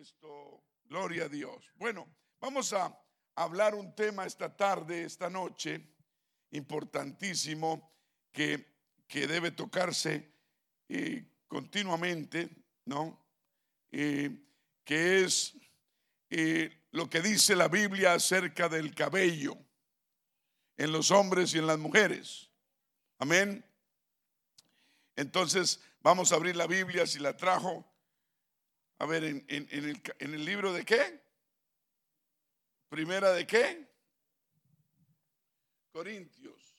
Esto, gloria a Dios. Bueno, vamos a hablar un tema esta tarde, esta noche, importantísimo, que, que debe tocarse eh, continuamente, ¿no? Eh, que es eh, lo que dice la Biblia acerca del cabello en los hombres y en las mujeres. Amén. Entonces, vamos a abrir la Biblia si la trajo. A ver, en, el, en el libro de qué? Primera de qué? Corintios.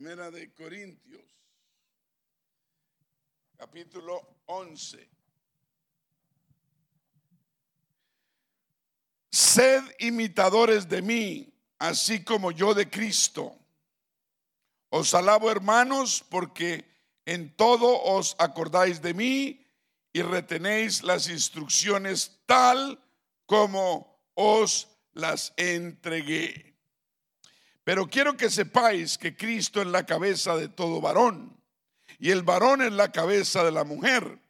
Primera de Corintios, capítulo 11. Sed imitadores de mí, así como yo de Cristo. Os alabo hermanos porque en todo os acordáis de mí y retenéis las instrucciones tal como os las entregué. Pero quiero que sepáis que Cristo es la cabeza de todo varón, y el varón es la cabeza de la mujer,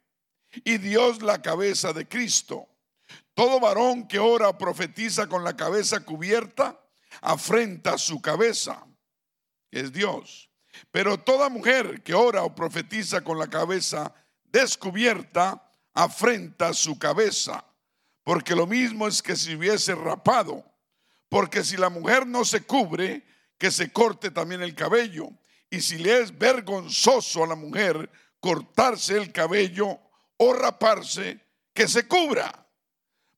y Dios la cabeza de Cristo. Todo varón que ora profetiza con la cabeza cubierta, afrenta su cabeza, es Dios. Pero toda mujer que ora o profetiza con la cabeza descubierta, afrenta su cabeza, porque lo mismo es que si hubiese rapado porque si la mujer no se cubre, que se corte también el cabello. Y si le es vergonzoso a la mujer cortarse el cabello o raparse, que se cubra.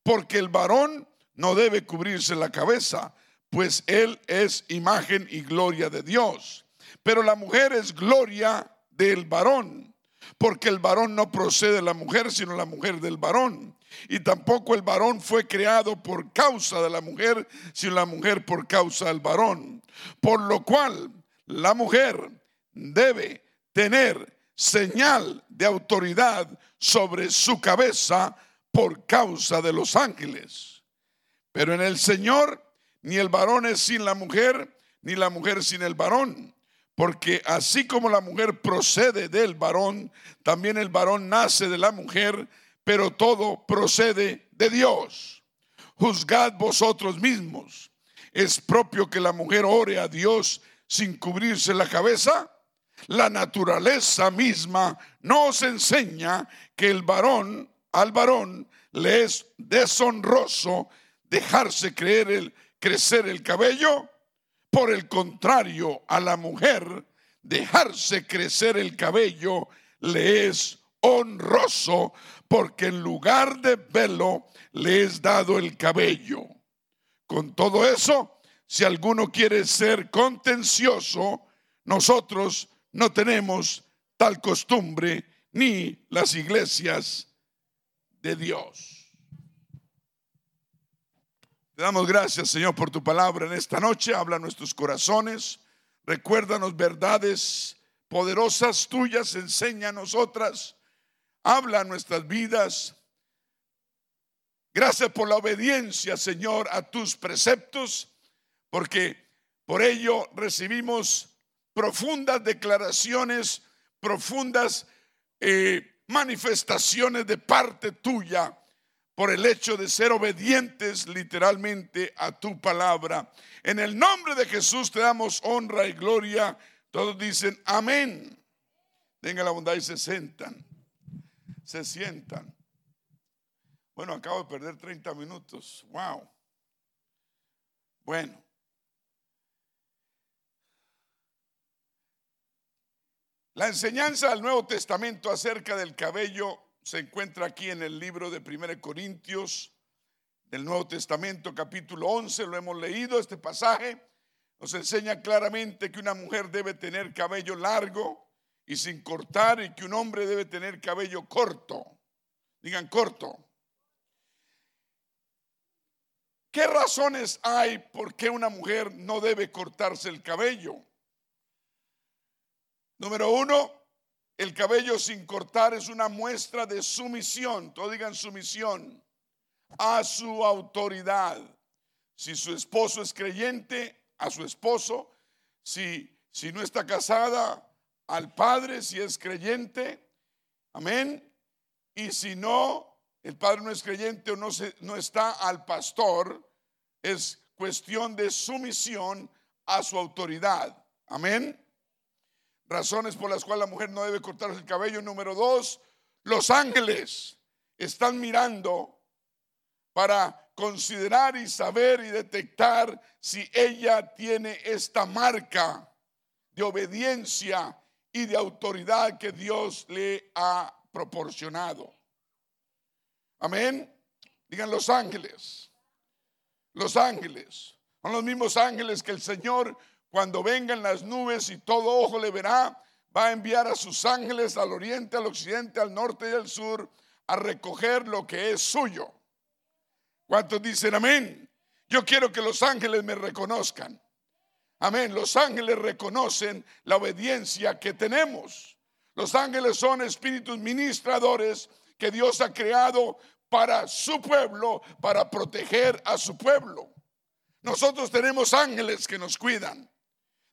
Porque el varón no debe cubrirse la cabeza, pues él es imagen y gloria de Dios. Pero la mujer es gloria del varón, porque el varón no procede de la mujer, sino la mujer del varón. Y tampoco el varón fue creado por causa de la mujer, sino la mujer por causa del varón. Por lo cual la mujer debe tener señal de autoridad sobre su cabeza por causa de los ángeles. Pero en el Señor ni el varón es sin la mujer, ni la mujer sin el varón. Porque así como la mujer procede del varón, también el varón nace de la mujer pero todo procede de Dios. Juzgad vosotros mismos. ¿Es propio que la mujer ore a Dios sin cubrirse la cabeza? La naturaleza misma nos enseña que el varón, al varón, le es deshonroso dejarse creer el, crecer el cabello. Por el contrario, a la mujer, dejarse crecer el cabello le es honroso porque en lugar de velo le es dado el cabello. Con todo eso, si alguno quiere ser contencioso, nosotros no tenemos tal costumbre ni las iglesias de Dios. Te damos gracias, Señor, por tu palabra en esta noche. Habla nuestros corazones. Recuérdanos verdades poderosas tuyas. Enséñanos otras habla a nuestras vidas. Gracias por la obediencia, Señor, a tus preceptos, porque por ello recibimos profundas declaraciones, profundas eh, manifestaciones de parte tuya por el hecho de ser obedientes literalmente a tu palabra. En el nombre de Jesús te damos honra y gloria. Todos dicen amén. Tenga la bondad y se sentan se sientan. Bueno, acabo de perder 30 minutos. Wow. Bueno. La enseñanza del Nuevo Testamento acerca del cabello se encuentra aquí en el libro de 1 Corintios del Nuevo Testamento, capítulo 11. Lo hemos leído, este pasaje nos enseña claramente que una mujer debe tener cabello largo y sin cortar y que un hombre debe tener cabello corto. Digan corto. ¿Qué razones hay por qué una mujer no debe cortarse el cabello? Número uno, el cabello sin cortar es una muestra de sumisión, todos digan sumisión, a su autoridad. Si su esposo es creyente, a su esposo, si, si no está casada, al Padre si es creyente. Amén. Y si no, el Padre no es creyente o no, se, no está al pastor, es cuestión de sumisión a su autoridad. Amén. Razones por las cuales la mujer no debe cortarse el cabello. Número dos, los ángeles están mirando para considerar y saber y detectar si ella tiene esta marca de obediencia y de autoridad que Dios le ha proporcionado. Amén. Digan los ángeles. Los ángeles. Son los mismos ángeles que el Señor, cuando vengan las nubes y todo ojo le verá, va a enviar a sus ángeles al oriente, al occidente, al norte y al sur a recoger lo que es suyo. ¿Cuántos dicen amén? Yo quiero que los ángeles me reconozcan. Amén. Los ángeles reconocen la obediencia que tenemos. Los ángeles son espíritus ministradores que Dios ha creado para su pueblo, para proteger a su pueblo. Nosotros tenemos ángeles que nos cuidan.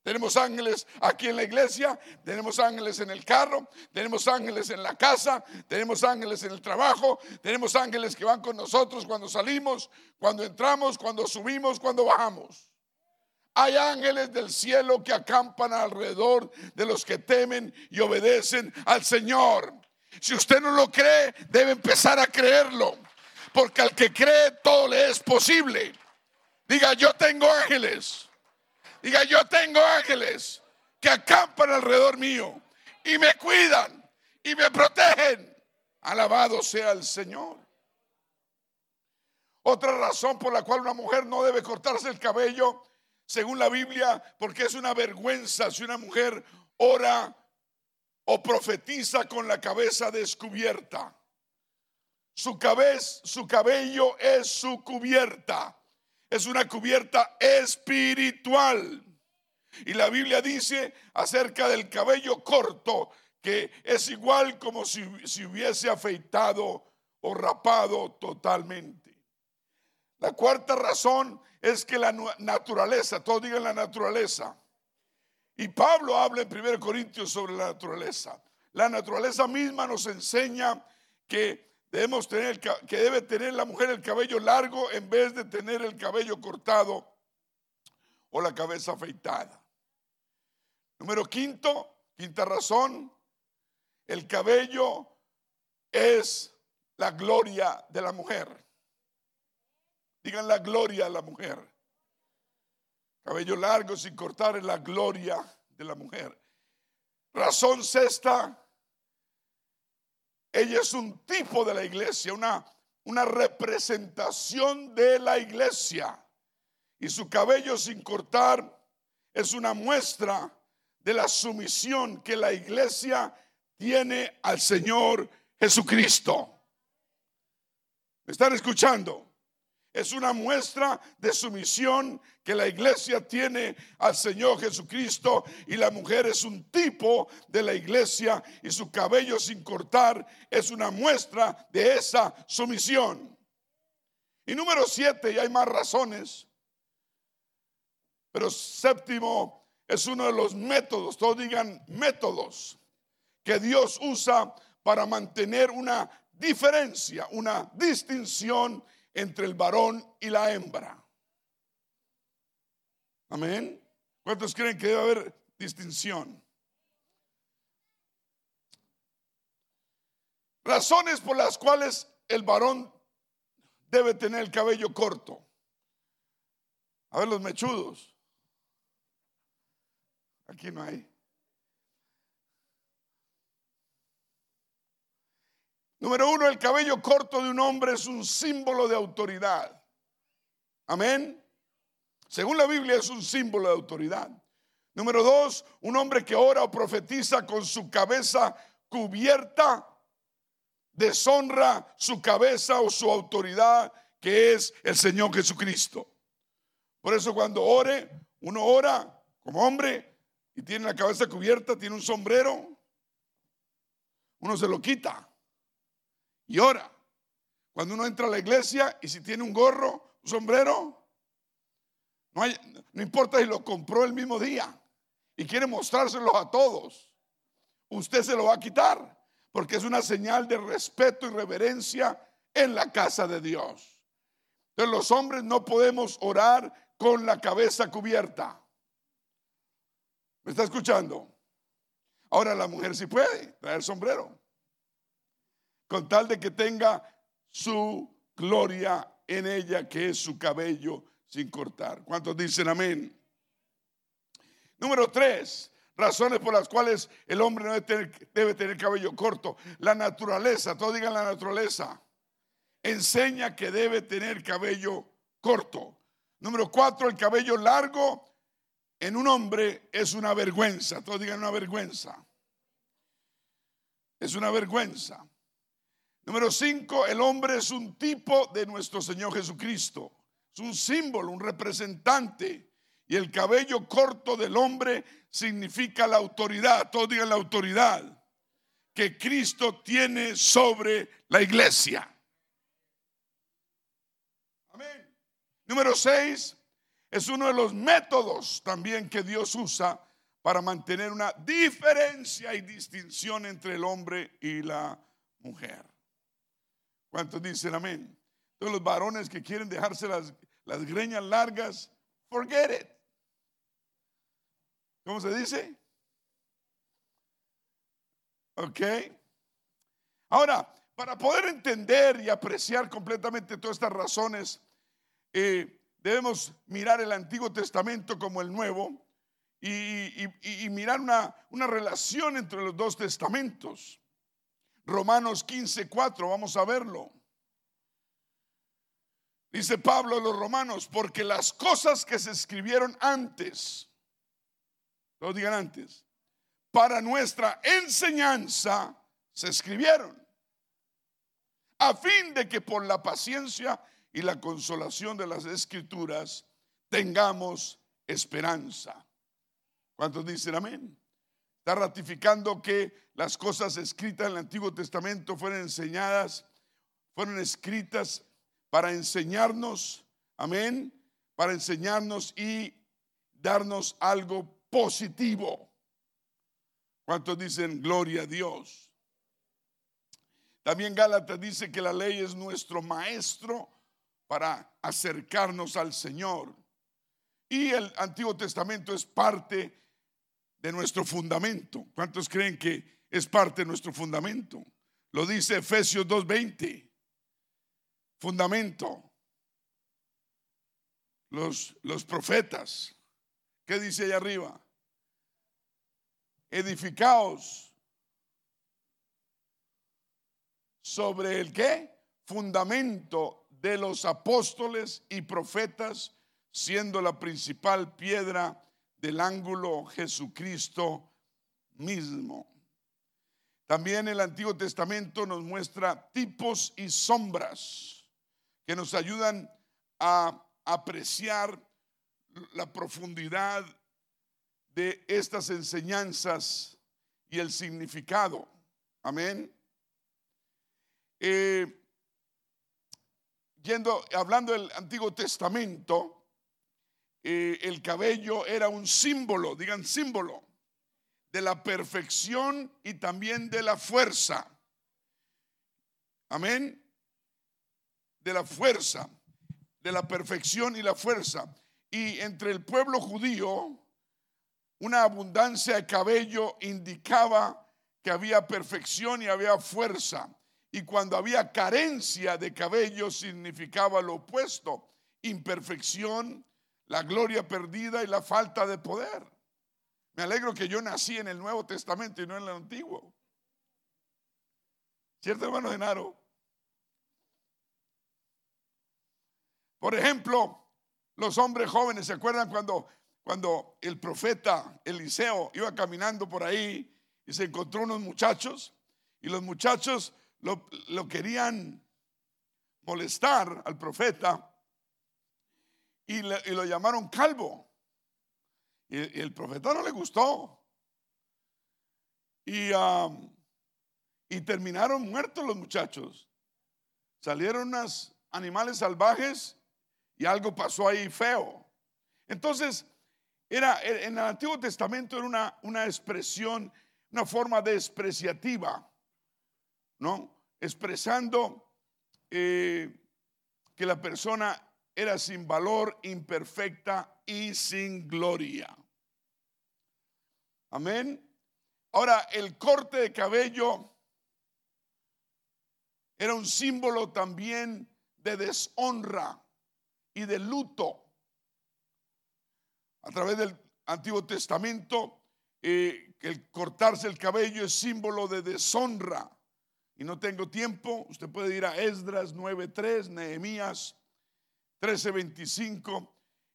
Tenemos ángeles aquí en la iglesia, tenemos ángeles en el carro, tenemos ángeles en la casa, tenemos ángeles en el trabajo, tenemos ángeles que van con nosotros cuando salimos, cuando entramos, cuando subimos, cuando bajamos. Hay ángeles del cielo que acampan alrededor de los que temen y obedecen al Señor. Si usted no lo cree, debe empezar a creerlo, porque al que cree todo le es posible. Diga, yo tengo ángeles. Diga, yo tengo ángeles que acampan alrededor mío y me cuidan y me protegen. Alabado sea el Señor. Otra razón por la cual una mujer no debe cortarse el cabello, según la Biblia, porque es una vergüenza si una mujer ora o profetiza con la cabeza descubierta. Su cabeza, su cabello es su cubierta es una cubierta espiritual. Y la Biblia dice acerca del cabello corto que es igual como si, si hubiese afeitado o rapado totalmente. La cuarta razón es que la naturaleza, todos digan la naturaleza. Y Pablo habla en 1 Corintios sobre la naturaleza. La naturaleza misma nos enseña que Debemos tener que debe tener la mujer el cabello largo en vez de tener el cabello cortado o la cabeza afeitada. Número quinto, quinta razón, el cabello es la gloria de la mujer. Digan la gloria a la mujer. Cabello largo sin cortar es la gloria de la mujer. Razón sexta, ella es un tipo de la iglesia, una, una representación de la iglesia. Y su cabello sin cortar es una muestra de la sumisión que la iglesia tiene al Señor Jesucristo. ¿Me están escuchando? Es una muestra de sumisión que la iglesia tiene al Señor Jesucristo y la mujer es un tipo de la iglesia y su cabello sin cortar es una muestra de esa sumisión. Y número siete, y hay más razones, pero séptimo es uno de los métodos, todos digan métodos, que Dios usa para mantener una diferencia, una distinción entre el varón y la hembra. Amén. ¿Cuántos creen que debe haber distinción? Razones por las cuales el varón debe tener el cabello corto. A ver los mechudos. Aquí no hay. Número uno, el cabello corto de un hombre es un símbolo de autoridad. Amén. Según la Biblia es un símbolo de autoridad. Número dos, un hombre que ora o profetiza con su cabeza cubierta deshonra su cabeza o su autoridad que es el Señor Jesucristo. Por eso cuando ore, uno ora como hombre y tiene la cabeza cubierta, tiene un sombrero, uno se lo quita y ora. Cuando uno entra a la iglesia y si tiene un gorro, un sombrero, no, importa si lo compró el mismo día y quiere mostrárselos a todos. usted se lo va a quitar, porque es una señal de respeto y reverencia en la casa de Dios. Entonces los hombres no podemos orar con la cabeza cubierta. ¿Me está escuchando? Ahora la mujer sí puede traer sombrero, con tal de que tenga su gloria en ella, que es su cabello sin cortar. ¿Cuántos dicen amén? Número tres, razones por las cuales el hombre no debe tener, debe tener cabello corto. La naturaleza, todos digan la naturaleza, enseña que debe tener cabello corto. Número cuatro, el cabello largo en un hombre es una vergüenza. Todos digan una vergüenza. Es una vergüenza. Número cinco, el hombre es un tipo de nuestro Señor Jesucristo. Es un símbolo, un representante. Y el cabello corto del hombre significa la autoridad. Todos digan la autoridad que Cristo tiene sobre la iglesia. Amén. Número seis, es uno de los métodos también que Dios usa para mantener una diferencia y distinción entre el hombre y la mujer. ¿Cuántos dicen amén? Todos los varones que quieren dejarse las, las greñas largas, forget it. ¿Cómo se dice? Ok. Ahora, para poder entender y apreciar completamente todas estas razones, eh, debemos mirar el Antiguo Testamento como el Nuevo y, mirar una, una, relación entre los dos testamentos. Romanos 15, 4, vamos a verlo. Dice Pablo a los romanos, porque las cosas que se escribieron antes, lo digan antes, para nuestra enseñanza se escribieron, a fin de que por la paciencia y la consolación de las escrituras tengamos esperanza. ¿Cuántos dicen amén? Está ratificando que las cosas escritas en el Antiguo Testamento fueron enseñadas, fueron escritas para enseñarnos, amén, para enseñarnos y darnos algo positivo. ¿Cuántos dicen gloria a Dios? También Gálatas dice que la ley es nuestro maestro para acercarnos al Señor. Y el Antiguo Testamento es parte de nuestro fundamento. ¿Cuántos creen que es parte de nuestro fundamento? Lo dice Efesios 2.20. Fundamento. Los, los profetas. ¿Qué dice ahí arriba? Edificaos sobre el qué? Fundamento de los apóstoles y profetas, siendo la principal piedra del ángulo Jesucristo mismo. También el Antiguo Testamento nos muestra tipos y sombras que nos ayudan a apreciar la profundidad de estas enseñanzas y el significado. Amén. Eh, yendo, hablando del Antiguo Testamento, eh, el cabello era un símbolo, digan símbolo, de la perfección y también de la fuerza. Amén. De la fuerza, de la perfección y la fuerza. Y entre el pueblo judío, una abundancia de cabello indicaba que había perfección y había fuerza. Y cuando había carencia de cabello significaba lo opuesto, imperfección, la gloria perdida y la falta de poder. Me alegro que yo nací en el Nuevo Testamento y no en el Antiguo. ¿Cierto, hermano Genaro? Por ejemplo, los hombres jóvenes, ¿se acuerdan cuando, cuando el profeta Eliseo iba caminando por ahí y se encontró unos muchachos? Y los muchachos lo, querían molestar al profeta y, lo llamaron calvo. Y, el profeta no le gustó. Y, y terminaron muertos los muchachos. Salieron unos animales salvajes y algo pasó ahí feo. Entonces, era, en el Antiguo Testamento era una, una expresión una forma despreciativa, ¿no? Expresando eh, que la persona era sin valor, imperfecta y sin gloria. Amén. Ahora, el corte de cabello era un símbolo también de deshonra y de luto. A través del Antiguo Testamento, eh, el cortarse el cabello es símbolo de deshonra. Y no tengo tiempo, usted puede ir a Esdras 9.3, Nehemías 13.25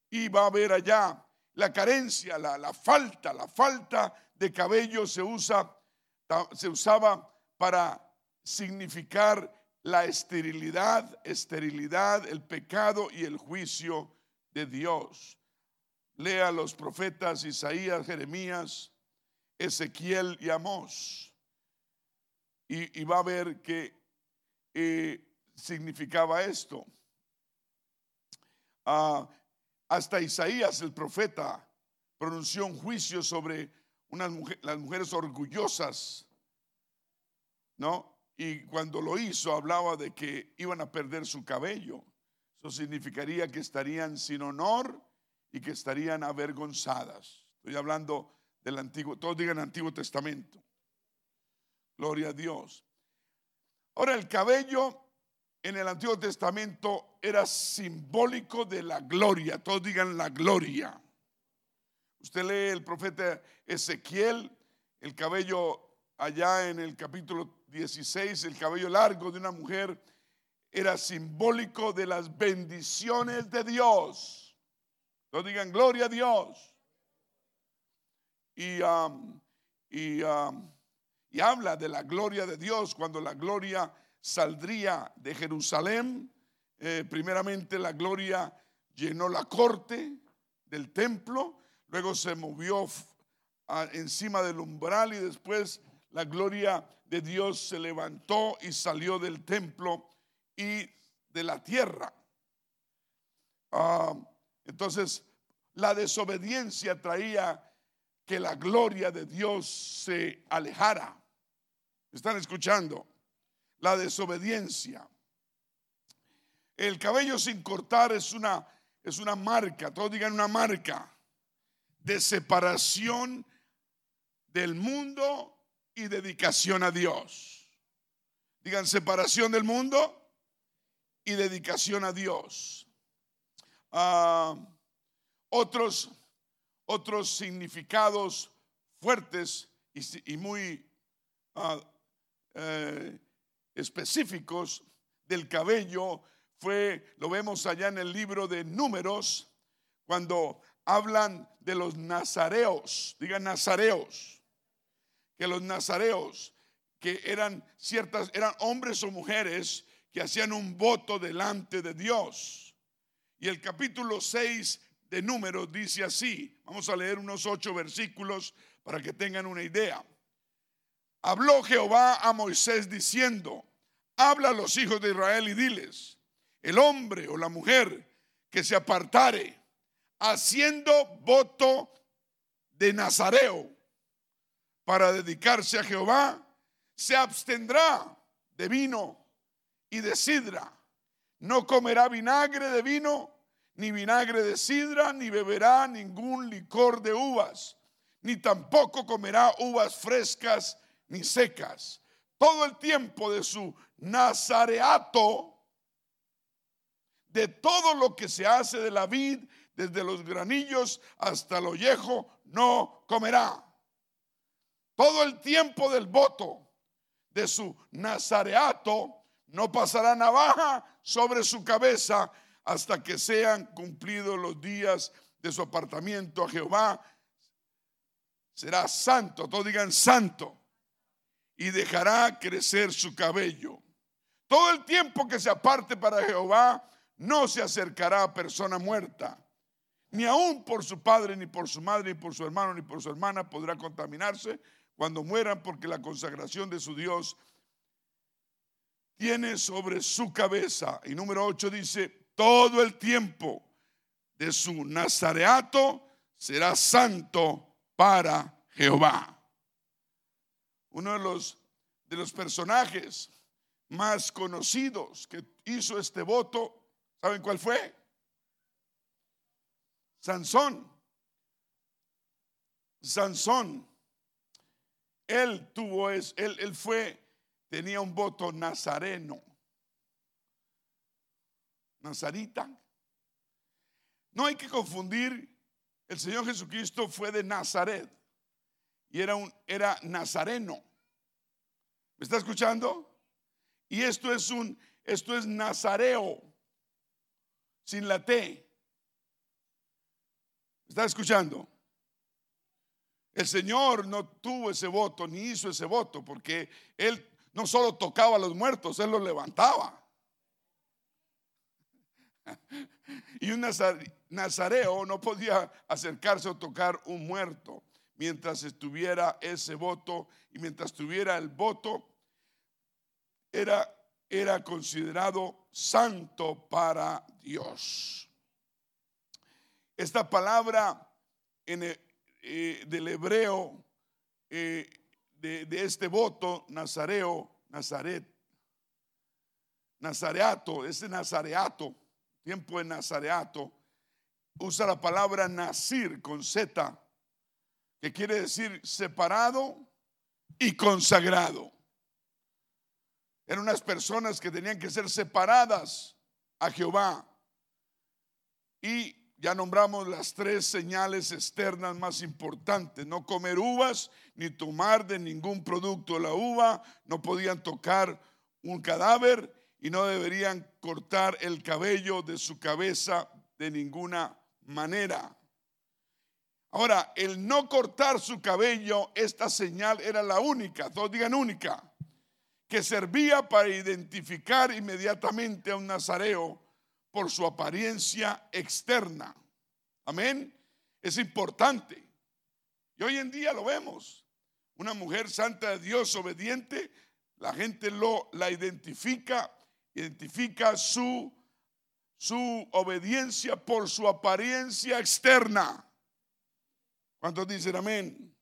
y va a ver allá la carencia, la, la, falta, la falta de cabello se, usa, se usaba para significar la esterilidad, esterilidad, el pecado y el juicio de Dios. Lea los profetas Isaías, Jeremías, Ezequiel y Amós. Y, va a ver que eh, significaba esto. Ah, hasta Isaías, el profeta, pronunció un juicio sobre unas las mujeres orgullosas, ¿no? Y cuando lo hizo hablaba de que iban a perder su cabello. Eso significaría que estarían sin honor y que estarían avergonzadas. Estoy hablando del Antiguo, todos digan Antiguo Testamento. Gloria a Dios. Ahora el cabello en el Antiguo Testamento era simbólico de la gloria. Todos digan la gloria. Usted lee el profeta Ezequiel, el cabello allá en el capítulo 16, el cabello largo de una mujer era simbólico de las bendiciones de Dios. Todos digan gloria a Dios. Y, um, y, um, y habla de la gloria de Dios cuando la gloria saldría de Jerusalén. Eh, primeramente la gloria llenó la corte del templo, luego se movió encima del umbral y después la gloria de Dios se levantó y salió del templo y de la tierra. Ah, entonces, la desobediencia traía que la gloria de Dios se alejara. ¿Están escuchando? La desobediencia. El cabello sin cortar es una, es una marca, todos digan una marca de separación del mundo y dedicación a Dios. Digan separación del mundo y dedicación a Dios. Ah, otros, otros significados fuertes y, muy ah, eh, específicos del cabello fue, lo vemos allá en el libro de números, cuando hablan de los nazareos, digan nazareos, que los nazareos, que eran ciertas, eran hombres o mujeres que hacían un voto delante de Dios. Y el capítulo 6 de números dice así, vamos a leer unos ocho versículos para que tengan una idea. Habló Jehová a Moisés diciendo, habla a los hijos de Israel y diles, el hombre o la mujer que se apartare haciendo voto de Nazareo para dedicarse a Jehová, se abstendrá de vino y de sidra. No comerá vinagre de vino, ni vinagre de sidra, ni beberá ningún licor de uvas, ni tampoco comerá uvas frescas ni secas. Todo el tiempo de su nazareato, de todo lo que se hace de la vid, desde los granillos hasta el ollejo, no comerá todo el tiempo del voto de su nazareato, no pasará navaja sobre su cabeza hasta que sean cumplidos los días de su apartamiento a Jehová. Será santo, todos digan santo, y dejará crecer su cabello. Todo el tiempo que se aparte para Jehová, no se acercará a persona muerta, ni aún por su padre, ni por su madre, ni por su hermano, ni por su hermana podrá contaminarse, cuando mueran, porque la consagración de su Dios tiene sobre su cabeza. Y número 8 dice, todo el tiempo de su nazareato será santo para Jehová. Uno de los, de los personajes más conocidos que hizo este voto, ¿saben cuál fue? Sansón. Sansón. Él tuvo, es, él, él fue, tenía un voto nazareno. Nazarita. No hay que confundir, el Señor Jesucristo fue de Nazaret y era un era nazareno. ¿Me está escuchando? Y esto es un esto es nazareo sin la T. ¿Me está escuchando? El Señor no tuvo ese voto ni hizo ese voto porque él no solo tocaba a los muertos, él los levantaba. Y un nazareo no podía acercarse o tocar un muerto mientras estuviera ese voto y mientras tuviera el voto, era, era considerado santo para Dios. Esta palabra en eh, del hebreo eh, de, de, este voto, nazareo, nazaret, nazareato, ese nazareato, tiempo de nazareato, usa la palabra nacir con Z, que quiere decir separado y consagrado. Eran unas personas que tenían que ser separadas a Jehová. Y ya nombramos las tres señales externas más importantes. No comer uvas ni tomar de ningún producto la uva. No podían tocar un cadáver y no deberían cortar el cabello de su cabeza de ninguna manera. Ahora, el no cortar su cabello, esta señal era la única, todos digan única, que servía para identificar inmediatamente a un nazareo por su apariencia externa. Amén. Es importante. Y hoy en día lo vemos. Una mujer santa de Dios, obediente, la gente lo la identifica, identifica su su obediencia por su apariencia externa. ¿Cuántos dicen amén?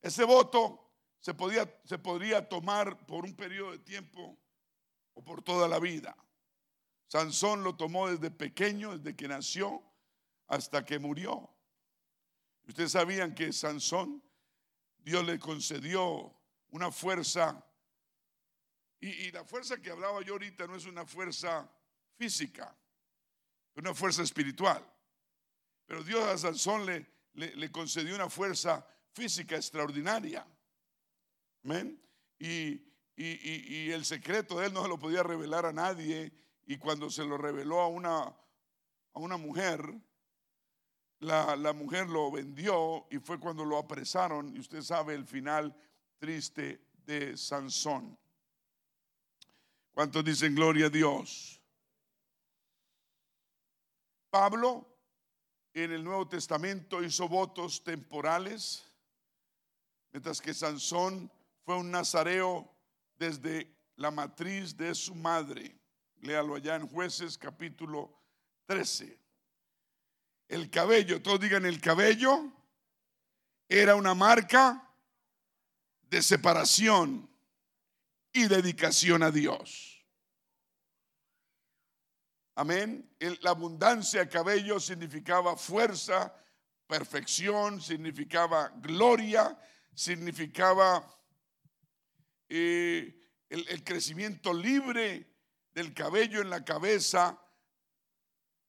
Ese voto se, podía, se podría tomar por un periodo de tiempo o por toda la vida. Sansón lo tomó desde pequeño, desde que nació hasta que murió. Ustedes sabían que Sansón, Dios le concedió una fuerza, y, y, la fuerza que hablaba yo ahorita no es una fuerza física, una fuerza espiritual. Pero Dios a Sansón le, le, concedió una fuerza física extraordinaria. Amén. Y, y, y, el secreto de él no se lo podía revelar a nadie. Y cuando se lo reveló a una, a una mujer, la, la, mujer lo vendió y fue cuando lo apresaron. Y usted sabe el final triste de Sansón. ¿Cuántos dicen gloria a Dios? Pablo en el Nuevo Testamento hizo votos temporales mientras que Sansón fue un nazareo desde la matriz de su madre. Léalo allá en jueces capítulo 13. El cabello, todos digan el cabello, era una marca de separación y dedicación a Dios. Amén. la abundancia de cabello significaba fuerza, perfección, significaba gloria, significaba eh, el, crecimiento libre del cabello en la cabeza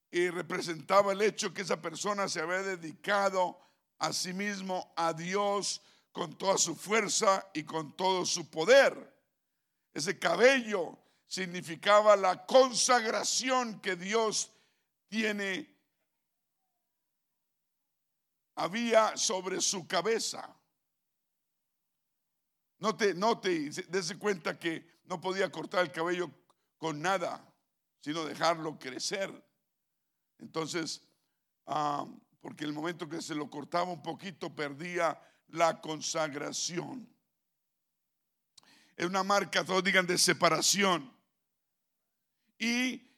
y representaba el hecho que esa persona se había dedicado a sí mismo, a Dios, con toda su fuerza y con todo su poder. Ese cabello significaba la consagración que Dios tiene, había sobre su cabeza. Note, note, dése cuenta que no podía cortar el cabello con nada, sino dejarlo crecer. Entonces, ah, porque el momento que se lo cortaba un poquito perdía la consagración. Es una marca, todos digan, de separación. Y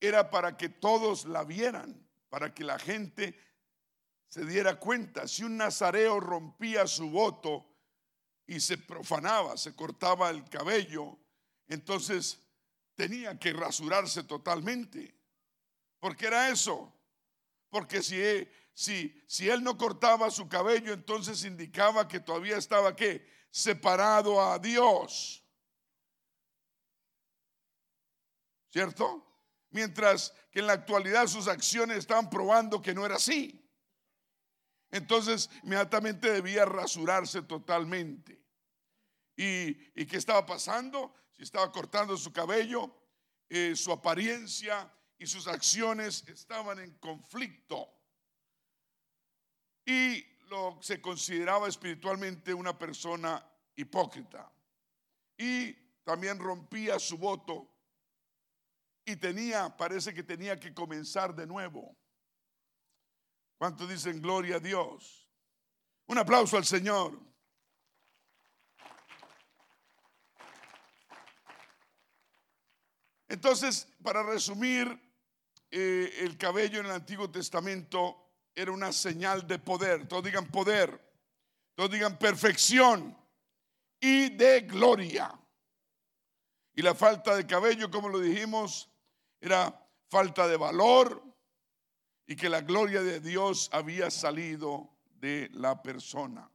era para que todos la vieran, para que la gente se diera cuenta, si un nazareo rompía su voto y se profanaba, se cortaba el cabello, entonces tenía que rasurarse totalmente. ¿Por qué era eso? Porque si, si, si él no cortaba su cabello, entonces indicaba que todavía estaba ¿qué? Separado a Dios. ¿Cierto? Mientras que en la actualidad sus acciones estaban probando que no era así. Entonces inmediatamente debía rasurarse totalmente. ¿Y, qué estaba pasando? Si estaba cortando su cabello, eh, su apariencia y sus acciones estaban en conflicto. Y se consideraba espiritualmente una persona hipócrita. Y también rompía su voto y tenía, parece que tenía que comenzar de nuevo. ¿Cuántos dicen gloria a Dios? Un aplauso al Señor. Entonces, para resumir, eh, el cabello en el Antiguo Testamento era una señal de poder. Todos digan poder. Todos digan perfección y de gloria. Y la falta de cabello, como lo dijimos, era falta de valor, y que la gloria de Dios había salido de la persona.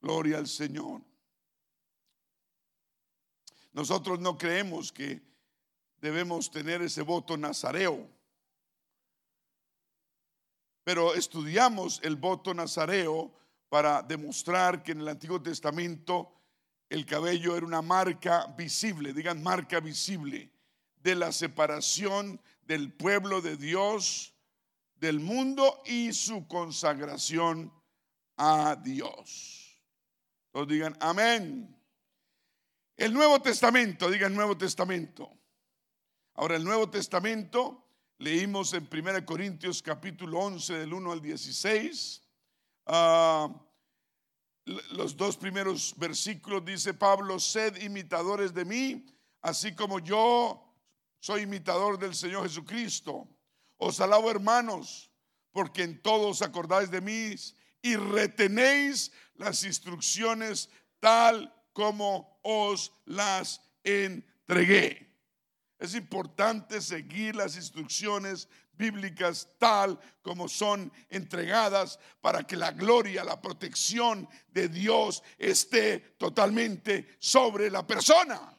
Gloria al Señor. Nosotros no creemos que debemos tener ese voto nazareo, pero estudiamos el voto nazareo para demostrar que en el Antiguo Testamento el cabello era una marca visible, digan marca visible, de la separación del pueblo de Dios, del mundo y su consagración a Dios. Digan amén. El Nuevo Testamento, digan Nuevo Testamento. Ahora el Nuevo Testamento leímos en 1 Corintios capítulo 11 del 1 al 16. Ah, los dos primeros versículos dice Pablo, sed imitadores de mí, así como yo soy imitador del Señor Jesucristo. Os alabo, hermanos, porque en todos acordáis de mí y retenéis las instrucciones tal como os las entregué. Es importante seguir las instrucciones bíblicas tal como son entregadas para que la gloria, la protección de Dios esté totalmente sobre la persona.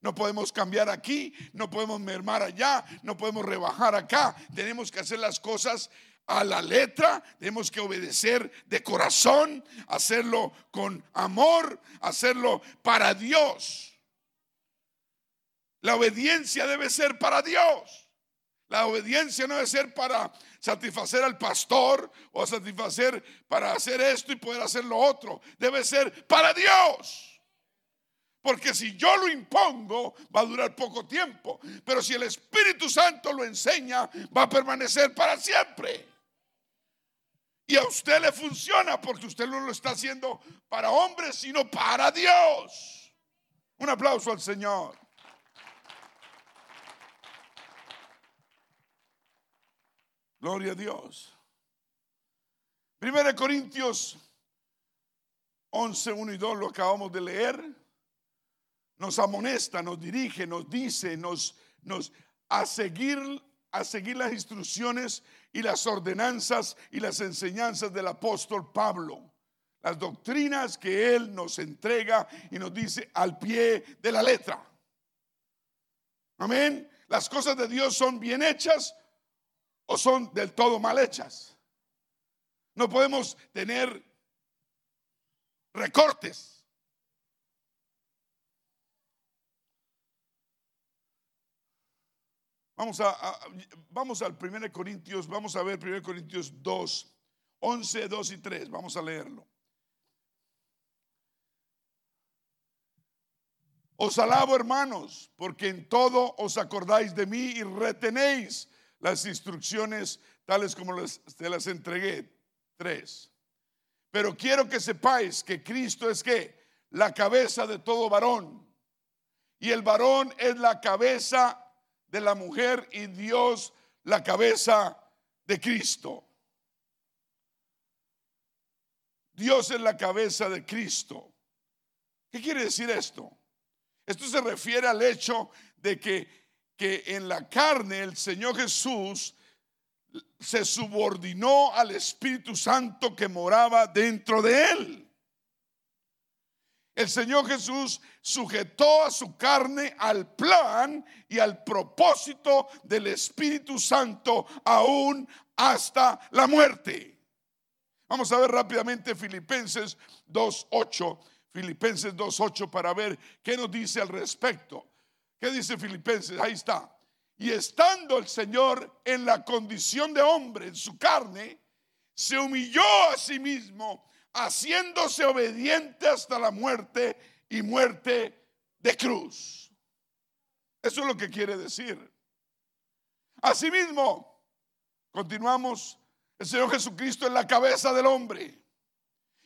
No podemos cambiar aquí, no podemos mermar allá, no podemos rebajar acá. Tenemos que hacer las cosas a la letra, tenemos que obedecer de corazón, hacerlo con amor, hacerlo para Dios. La obediencia debe ser para Dios. La obediencia no debe ser para satisfacer al pastor o satisfacer para hacer esto y poder hacer lo otro. Debe ser para Dios. Porque si yo lo impongo, va a durar poco tiempo. Pero si el Espíritu Santo lo enseña, va a permanecer para siempre. Y a usted le funciona porque usted no lo está haciendo para hombres, sino para Dios. Un aplauso al Señor. Gloria a Dios. Primero Corintios 11, 1 y 2 lo acabamos de leer nos amonesta, nos dirige, nos dice, nos, nos a seguir a seguir las instrucciones y las ordenanzas y las enseñanzas del apóstol Pablo. Las doctrinas que él nos entrega y nos dice al pie de la letra. Amén. Las cosas de Dios son bien hechas o son del todo mal hechas. No podemos tener recortes. Vamos, a, vamos al 1 Corintios, vamos a ver 1 Corintios 2, 11, 2 y 3, vamos a leerlo. Os alabo hermanos, porque en todo os acordáis de mí y retenéis las instrucciones tales como les, te las entregué. 3. Pero quiero que sepáis que Cristo es la cabeza de todo varón. Y el varón es la cabeza de la mujer y Dios la cabeza de Cristo. Dios es la cabeza de Cristo. ¿Qué quiere decir esto? Esto se refiere al hecho de que, en la carne el Señor Jesús se subordinó al Espíritu Santo que moraba dentro de él. El Señor Jesús sujetó a su carne al plan y al propósito del Espíritu Santo aún hasta la muerte. Vamos a ver rápidamente Filipenses 2.8, Filipenses 2.8 para ver qué nos dice al respecto. ¿Qué dice Filipenses? Ahí está. Y estando el Señor en la condición de hombre, en su carne, se humilló a sí mismo haciéndose obediente hasta la muerte y muerte de cruz. Eso es lo que quiere decir. Asimismo, continuamos, el Señor Jesucristo es la cabeza del hombre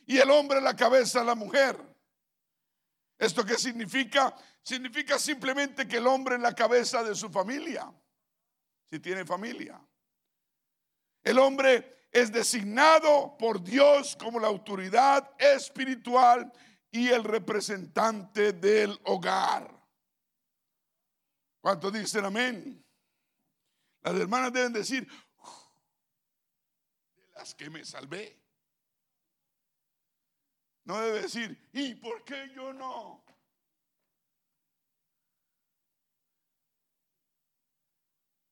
y el hombre la cabeza de la mujer. ¿Esto qué significa? Significa simplemente que el hombre es la cabeza de su familia, si tiene familia. El hombre es designado por Dios como la autoridad espiritual y el representante del hogar. ¿Cuántos dicen amén? Las hermanas deben decir, de las que me salvé. No debe decir, ¿y por qué yo no?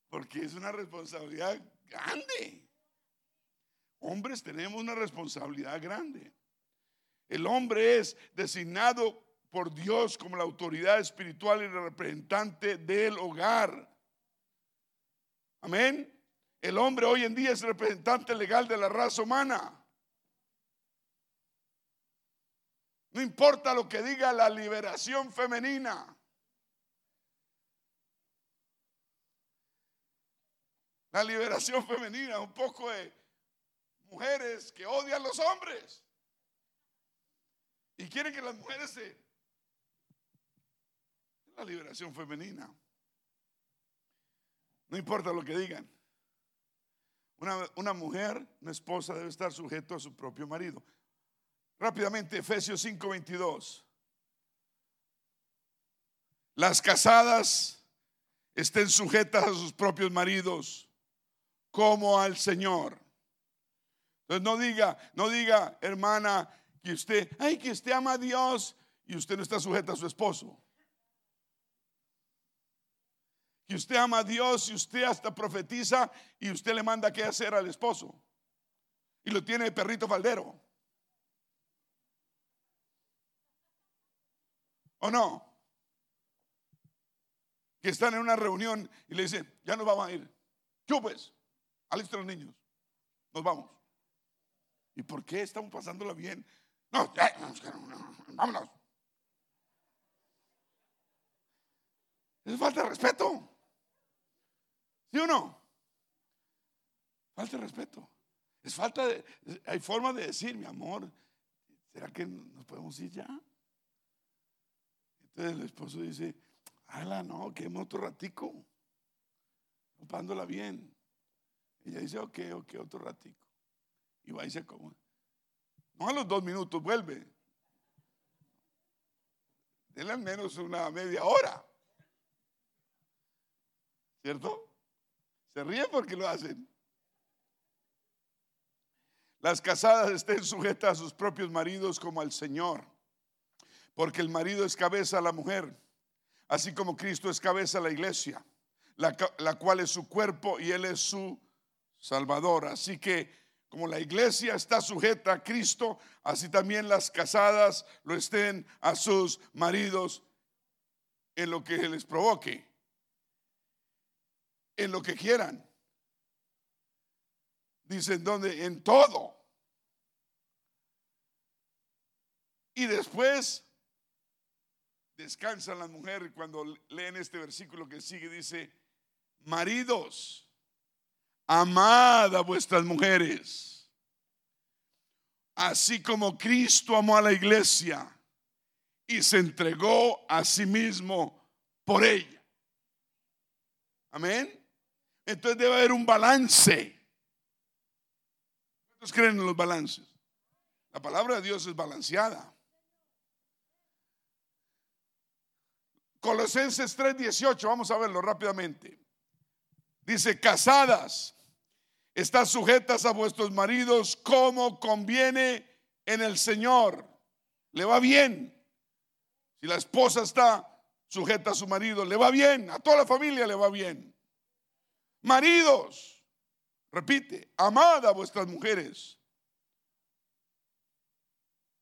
Porque es una responsabilidad grande. Hombres tenemos una responsabilidad grande. El hombre es designado por Dios como la autoridad espiritual y representante del hogar. Amén. El hombre hoy en día es representante legal de la raza humana. No importa lo que diga la liberación femenina. La liberación femenina, un poco de mujeres que odian a los hombres y quieren que las mujeres se... La liberación femenina. No importa lo que digan. Una, una, mujer, una esposa debe estar sujeto a su propio marido. Rápidamente, Efesios 5:22. Las casadas estén sujetas a sus propios maridos como al Señor. Entonces no diga, no diga, hermana, que usted, ay, que usted ama a Dios y usted no está sujeta a su esposo. Que usted ama a Dios y usted hasta profetiza y usted le manda qué hacer al esposo. Y lo tiene perrito faldero. ¿O no? Que están en una reunión y le dicen, ya nos vamos a ir. ¿Qué pues? Alista los niños. Nos vamos. ¿Y por qué estamos pasándola bien? No, vámonos. Es falta de respeto. ¿Sí o no? Falta de respeto. Es falta de. Hay forma de decir, mi amor, ¿será que nos podemos ir ya? Entonces el esposo dice, ala, no, queme otro ratico. Ocupándola bien. Ella dice, ok, ok, otro ratico y va y se come. No a los dos minutos vuelve. Denle al menos una media hora. ¿Cierto? Se ríen porque lo hacen. Las casadas estén sujetas a sus propios maridos como al Señor, porque el marido es cabeza a la mujer, así como Cristo es cabeza a la iglesia, la, cual es su cuerpo y Él es su Salvador. Así que como la iglesia está sujeta a Cristo, así también las casadas lo estén a sus maridos en lo que les provoque, en lo que quieran. Dicen donde, en todo. Y después descansan las mujeres cuando leen este versículo que sigue, dice, maridos amad a vuestras mujeres, así como Cristo amó a la iglesia y se entregó a sí mismo por ella. Amén. Entonces debe haber un balance. ¿Cuántos creen en los balances? La palabra de Dios es balanceada. Colosenses 3:18, vamos a verlo rápidamente. Dice, casadas, están sujetas a vuestros maridos como conviene en el Señor. Le va bien. Si la esposa está sujeta a su marido, le va bien. A toda la familia le va bien. Maridos, repite, amad a vuestras mujeres.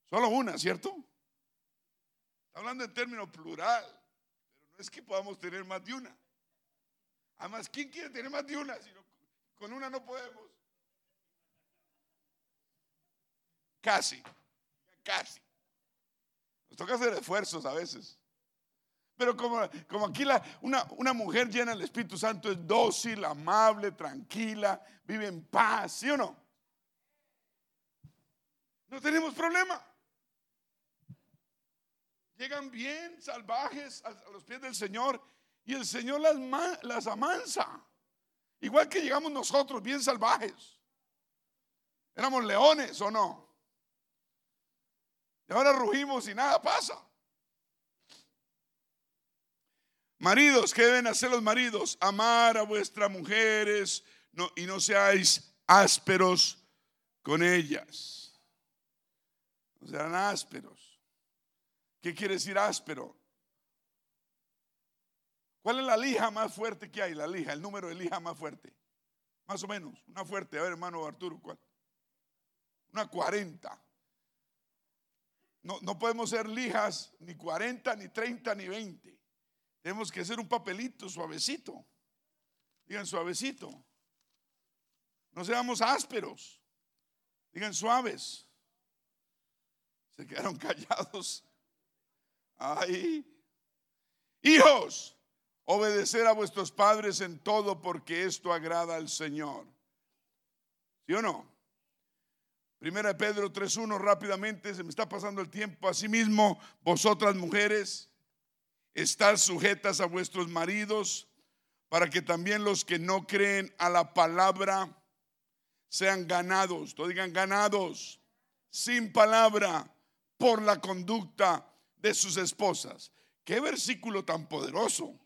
Solo una, ¿cierto? Está hablando en términos plural no es que podamos tener más de una. Además, ¿quién quiere tener más de una? Si con una no podemos. Casi, casi. Nos toca hacer esfuerzos a veces. Pero como, como aquí una, una mujer llena del Espíritu Santo es dócil, amable, tranquila, vive en paz, ¿sí o no? No tenemos problema llegan bien salvajes a, los pies del Señor y el Señor las, las amansa. Igual que llegamos nosotros bien salvajes. Éramos leones o no. Y ahora rugimos y nada pasa. Maridos, ¿qué deben hacer los maridos? Amar a vuestras mujeres y no seáis ásperos con ellas. No sean ásperos. ¿Qué quiere decir áspero? ¿Cuál es la lija más fuerte que hay? La lija, el número de lija más fuerte. Más o menos, una fuerte. A ver, hermano Arturo, ¿cuál? Una 40. No, no podemos ser lijas ni 40, ni 30, ni 20. Tenemos que ser un papelito suavecito. Digan suavecito. No seamos ásperos. Digan suaves. Se quedaron callados. Ay. Hijos, obedecer a vuestros padres en todo porque esto agrada al Señor. ¿Sí o no? Primera de Pedro 3.1 rápidamente, se me está pasando el tiempo. Asimismo, vosotras mujeres, estar sujetas a vuestros maridos para que también los que no creen a la palabra sean ganados, no digan ganados, sin palabra, por la conducta de sus esposas. Qué versículo tan poderoso.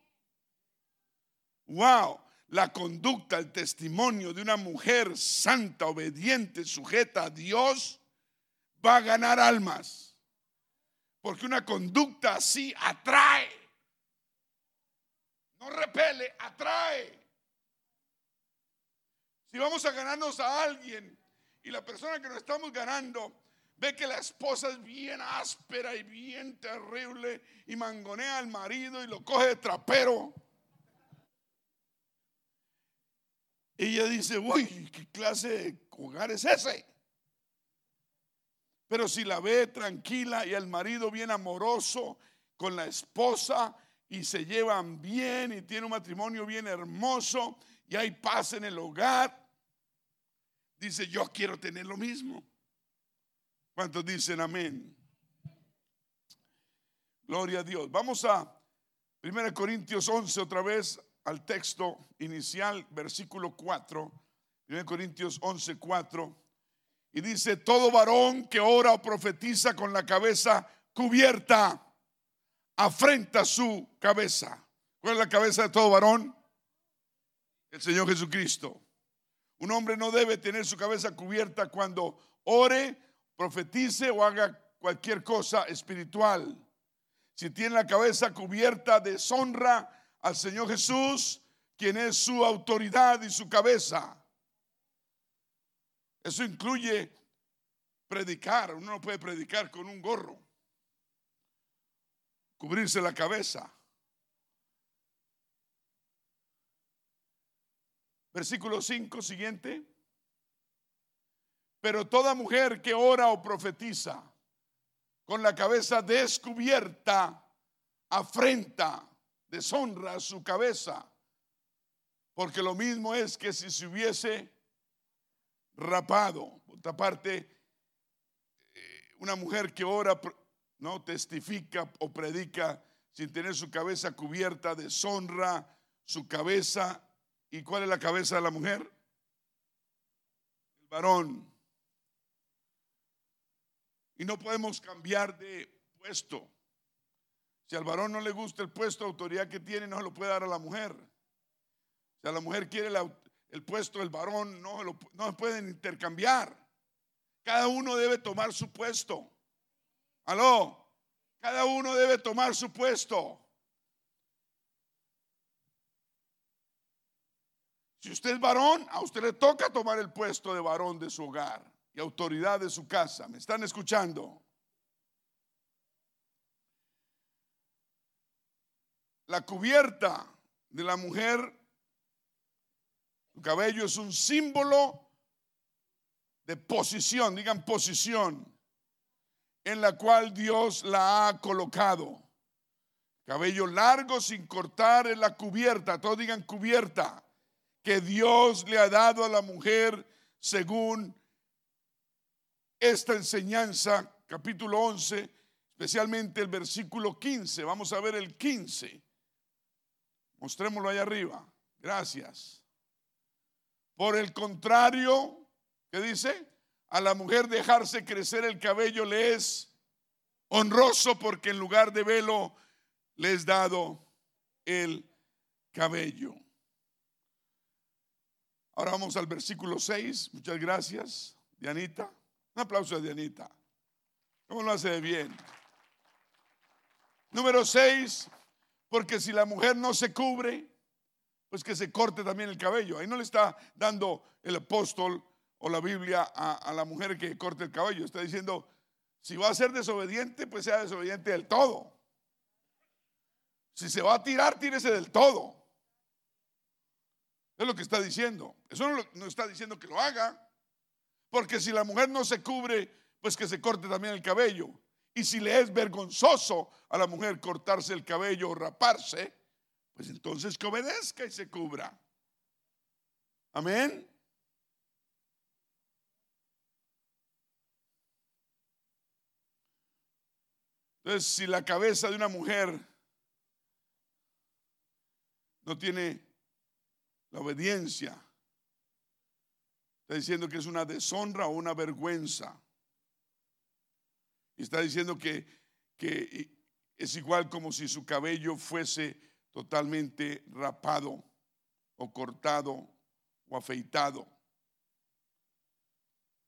Wow, la conducta, el testimonio de una mujer santa, obediente, sujeta a Dios, va a ganar almas. Porque una conducta así atrae. No repele, atrae. Si vamos a ganarnos a alguien y la persona que nos estamos ganando ve que la esposa es bien áspera y bien terrible y mangonea al marido y lo coge de trapero. ella dice, uy, ¿qué clase de hogar es ese? Pero si la ve tranquila y el marido bien amoroso con la esposa y se llevan bien y tiene un matrimonio bien hermoso y hay paz en el hogar, dice, yo quiero tener lo mismo. ¿Cuántos dicen amén? Gloria a Dios. Vamos a 1 Corintios 11 otra vez al texto inicial, versículo 4. 1 Corintios 11, 4. Y dice, todo varón que ora o profetiza con la cabeza cubierta, afrenta su cabeza. ¿Cuál es la cabeza de todo varón? El Señor Jesucristo. Un hombre no debe tener su cabeza cubierta cuando ore profetice o haga cualquier cosa espiritual. Si tiene la cabeza cubierta, deshonra al Señor Jesús, quien es su autoridad y su cabeza. Eso incluye predicar. Uno no puede predicar con un gorro. Cubrirse la cabeza. Versículo 5 siguiente. Pero toda mujer que ora o profetiza con la cabeza descubierta, afrenta, deshonra su cabeza. Porque lo mismo es que si se hubiese rapado. Por otra parte, eh, una mujer que ora, no testifica o predica sin tener su cabeza cubierta, deshonra su cabeza. ¿Y cuál es la cabeza de la mujer? El varón. Y no podemos cambiar de puesto. Si al varón no le gusta el puesto de autoridad que tiene, no se lo puede dar a la mujer. Si a la mujer quiere el puesto del varón, no, lo, no pueden intercambiar. Cada uno debe tomar su puesto. Aló. Cada uno debe tomar su puesto. Si usted es varón, a usted le toca tomar el puesto de varón de su hogar y autoridad de su casa. ¿Me están escuchando? La cubierta de la mujer, su cabello es un símbolo de posición, digan posición, en la cual Dios la ha colocado. Cabello largo sin cortar en la cubierta, todos digan cubierta, que Dios le ha dado a la mujer según esta enseñanza, capítulo 11, especialmente el versículo 15. Vamos a ver el 15. Mostrémoslo ahí arriba. Gracias. Por el contrario, ¿qué dice? A la mujer dejarse crecer el cabello le es honroso porque en lugar de velo le es dado el cabello. Ahora vamos al versículo 6. Muchas gracias, Dianita. Un aplauso a Dianita. ¿Cómo lo hace bien? Número 6. Porque si la mujer no se cubre, pues que se corte también el cabello. Ahí no le está dando el apóstol o la Biblia a, la mujer que corte el cabello. Está diciendo, si va a ser desobediente, pues sea desobediente del todo. Si se va a tirar, tírese del todo. Es lo que está diciendo. Eso no está diciendo que lo haga. Porque si la mujer no se cubre, pues que se corte también el cabello. Y si le es vergonzoso a la mujer cortarse el cabello o raparse, pues entonces que obedezca y se cubra. Amén. Entonces, si la cabeza de una mujer no tiene la obediencia, está diciendo que es una deshonra o una vergüenza. Y está diciendo que, que es igual como si su cabello fuese totalmente rapado o cortado o afeitado.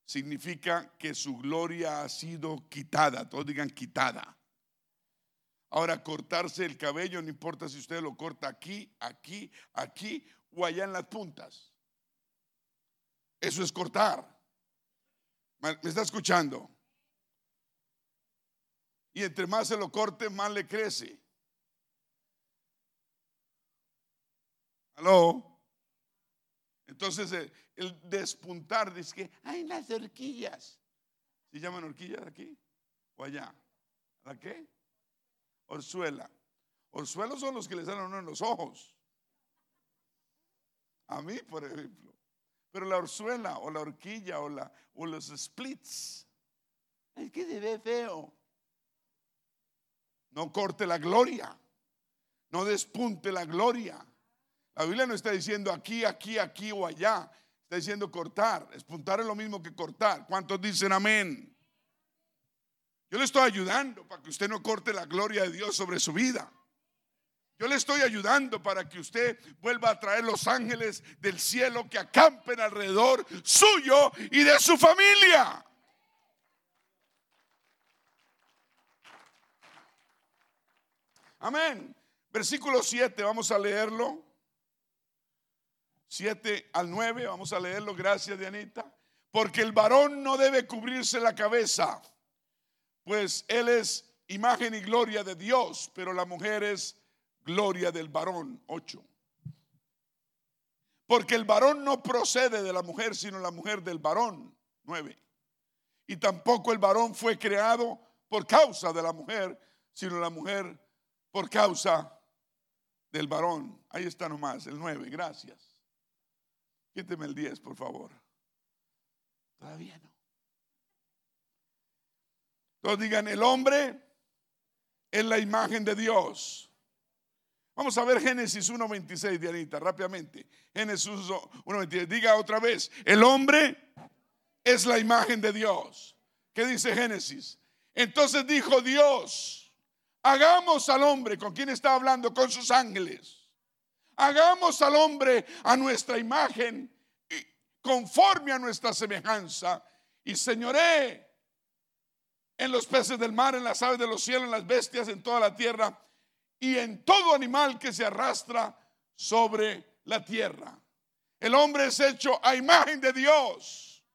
Significa que su gloria ha sido quitada. Todos digan quitada. Ahora, cortarse el cabello, no importa si usted lo corta aquí, aquí, aquí o allá en las puntas. Eso es cortar. ¿Me está escuchando? Y entre más se lo corte, más le crece. ¿Aló? Entonces eh, el, despuntar dice que hay las horquillas. ¿Se llaman horquillas aquí? ¿O allá? ¿La qué? Orzuela. Orzuelos son los que les dan uno en los ojos. A mí, por ejemplo. Pero la orzuela o la horquilla o, la, o los splits. Es que se ve feo. No corte la gloria. No despunte la gloria. La Biblia no está diciendo aquí, aquí, aquí o allá. Está diciendo cortar. Despuntar es lo mismo que cortar. ¿Cuántos dicen amén? Yo le estoy ayudando para que usted no corte la gloria de Dios sobre su vida. Yo le estoy ayudando para que usted vuelva a traer los ángeles del cielo que acampen alrededor suyo y de su familia. Amén. Versículo 7, vamos a leerlo. 7 al 9, vamos a leerlo. Gracias, Dianita. Porque el varón no debe cubrirse la cabeza, pues él es imagen y gloria de Dios, pero la mujer es gloria del varón. 8. Porque el varón no procede de la mujer, sino la mujer del varón. 9. Y tampoco el varón fue creado por causa de la mujer, sino la mujer por causa del varón. Ahí está nomás, el 9, gracias. Quíteme el 10, por favor. Todavía no. Todos digan, el hombre es la imagen de Dios. Vamos a ver Génesis 1.26, Dianita, rápidamente. Génesis 1.26, diga otra vez, el hombre es la imagen de Dios. ¿Qué dice Génesis? Entonces dijo Dios, hagamos al hombre, ¿con quién está hablando? Con sus ángeles. Hagamos al hombre a nuestra imagen, conforme a nuestra semejanza, y señoré en los peces del mar, en las aves de los cielos, en las bestias, en toda la tierra y en todo animal que se arrastra sobre la tierra. El hombre es hecho a imagen de Dios.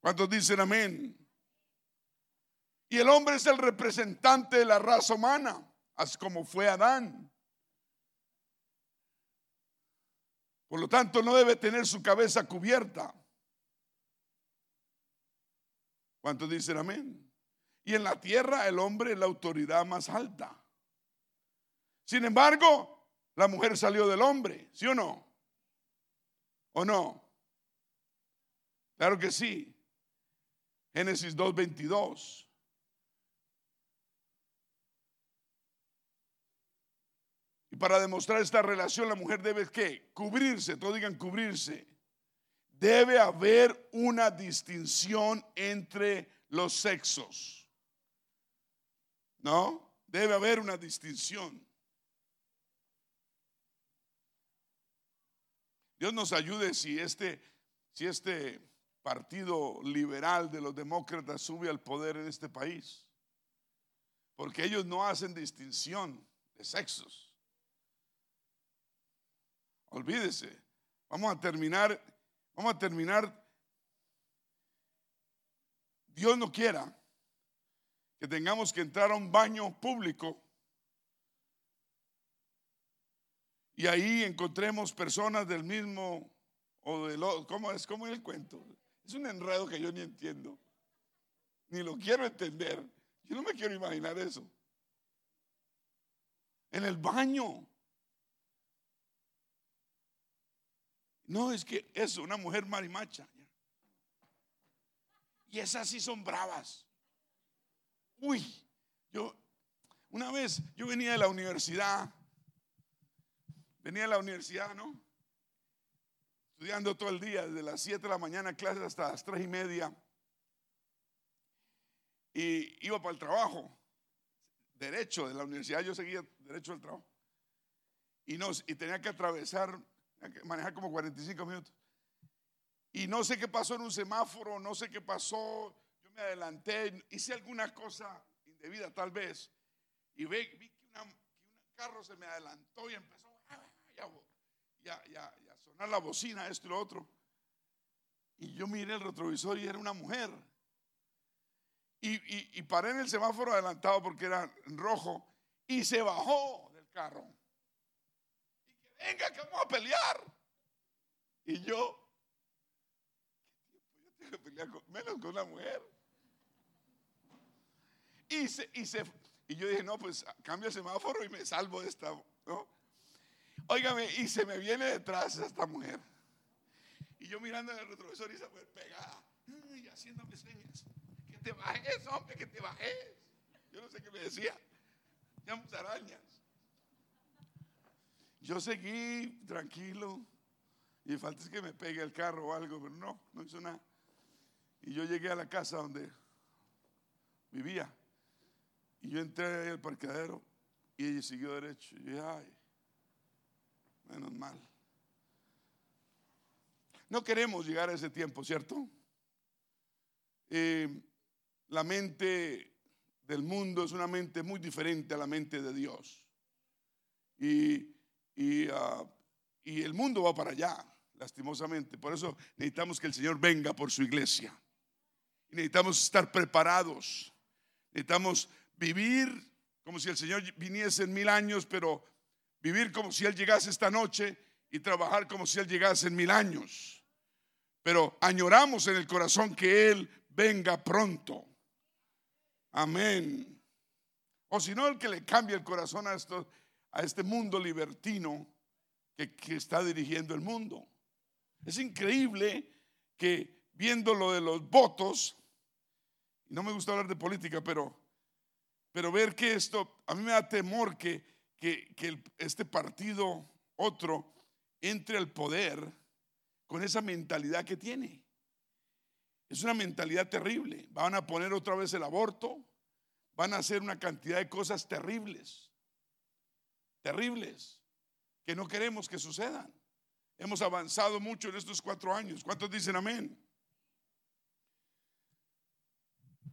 ¿Cuántos dicen amén? Y el hombre es el representante de la raza humana, así como fue Adán. Por lo tanto, no debe tener su cabeza cubierta. ¿Cuántos dicen amén? Y en la tierra el hombre es la autoridad más alta. Sin embargo, la mujer salió del hombre, ¿sí o no? ¿O no? Claro que sí. Génesis 2.22. Y para demostrar esta relación, la mujer debe ¿qué? Cubrirse, todos digan cubrirse. Debe haber una distinción entre los sexos. ¿No? Debe haber una distinción. Dios nos ayude si este, si este partido liberal de los demócratas sube al poder en este país. Porque ellos no hacen distinción de sexos. Olvídese. Vamos a terminar, vamos a terminar. Dios no quiera que tengamos que entrar a un baño público y ahí encontremos personas del mismo o del otro. ¿Cómo es? ¿Cómo es el cuento? Es un enredo que yo ni entiendo. Ni lo quiero entender. Yo no me quiero imaginar eso. En el baño. No, es que eso, una mujer marimacha. Y esas sí son bravas. Uy, yo, una vez, yo venía de la universidad, venía de la universidad, ¿no? Estudiando todo el día, desde las 7 de la mañana, clases hasta las 3 y media. Y iba para el trabajo, derecho de la universidad, yo seguía derecho del trabajo. Y, no, y tenía que atravesar, manejar como 45 minutos. Y no sé qué pasó en un semáforo, no sé qué pasó, adelanté, hice alguna cosa indebida tal vez, y vi, que, un carro se me adelantó y empezó ya, ya, ya, sonar la bocina, esto y lo otro. Y yo miré el retrovisor y era una mujer. Y, y, paré en el semáforo adelantado porque era rojo y se bajó del carro. Y que venga, que vamos a pelear. Y yo, yo tengo que pelear menos con una mujer. Y, se, y, se, y yo dije, no, pues cambio el semáforo y me salvo de esta. ¿no? Óigame, y se me viene detrás esta mujer. Y yo mirando en el retrovisor y esa mujer pegada. Y haciéndome señas. Que te bajes, hombre, que te bajes. Yo no sé qué me decía. Ya arañas. Yo seguí tranquilo. Y falta que me pegue el carro o algo, pero no, no hizo nada. Y yo llegué a la casa donde vivía. Y yo entré al parqueadero y ella siguió derecho. Y dije, ay, mal. No queremos llegar a ese tiempo, ¿cierto? Eh, la mente del mundo es una mente muy diferente a la mente de Dios. Y, y, ah, y el mundo va para allá, lastimosamente. Por eso necesitamos que el Señor venga por su iglesia. Y necesitamos estar preparados. Necesitamos vivir como si el Señor viniese en mil años, pero vivir como si Él llegase esta noche y trabajar como si Él llegase en mil años. Pero añoramos en el corazón que Él venga pronto. Amén. O si no, el que le cambie el corazón a, esto, a este mundo libertino que, que está dirigiendo el mundo. Es increíble que viendo lo de los votos, no me gusta hablar de política, pero pero ver que esto, a mí me da temor que, que, este partido, otro, entre al poder con esa mentalidad que tiene. Es una mentalidad terrible. Van a poner otra vez el aborto, van a hacer una cantidad de cosas terribles, terribles, que no queremos que sucedan. Hemos avanzado mucho en estos cuatro años. ¿Cuántos dicen amén?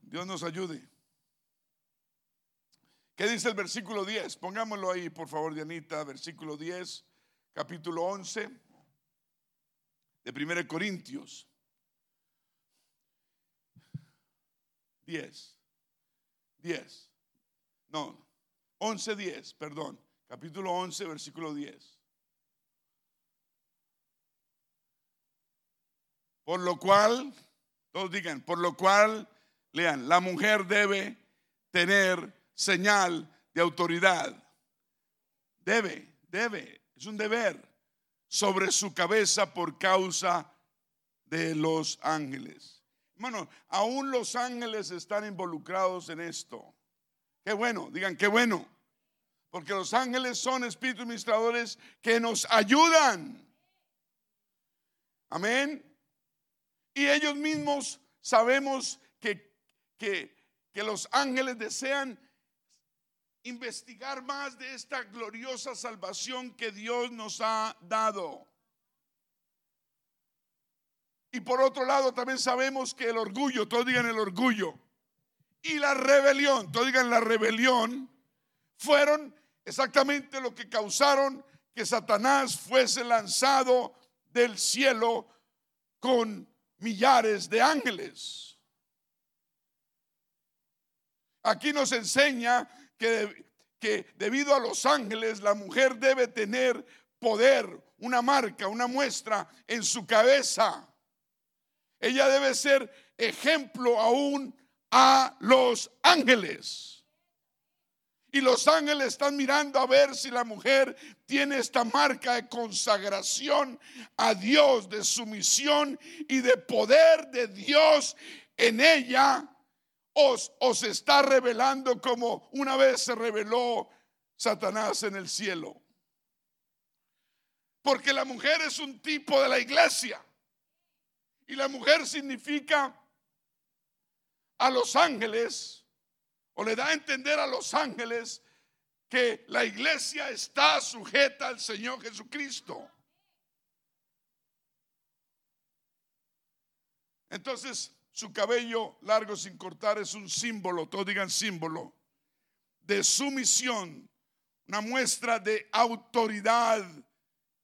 Dios nos ayude. ¿Qué dice el versículo 10? Pongámoslo ahí, por favor, Dianita, versículo 10, capítulo 11 de 1 Corintios. 10. 10. No, 11, 10, perdón. Capítulo 11, versículo 10. Por lo cual, todos digan, por lo cual, lean, la mujer debe tener señal de autoridad. Debe, debe, es un deber sobre su cabeza por causa de los ángeles. Hermano, aún los ángeles están involucrados en esto. Qué bueno, digan qué bueno. Porque los ángeles son espíritus administradores que nos ayudan. Amén. Y ellos mismos sabemos que, que, los ángeles desean investigar más de esta gloriosa salvación que Dios nos ha dado. Y por otro lado también sabemos que el orgullo, todos digan el orgullo, y la rebelión, todos digan la rebelión, fueron exactamente lo que causaron que Satanás fuese lanzado del cielo con millares de ángeles. Aquí nos enseña que, que debido a los ángeles la mujer debe tener poder, una marca, una muestra en su cabeza. Ella debe ser ejemplo aún a los ángeles. Y los ángeles están mirando a ver si la mujer tiene esta marca de consagración a Dios, de sumisión y de poder de Dios en ella. Os, está revelando como una vez se reveló Satanás en el cielo. Porque la mujer es un tipo de la iglesia. Y la mujer significa a los ángeles o le da a entender a los ángeles que la iglesia está sujeta al Señor Jesucristo. Entonces, su cabello largo sin cortar es un símbolo, todos digan símbolo, de sumisión, una muestra de autoridad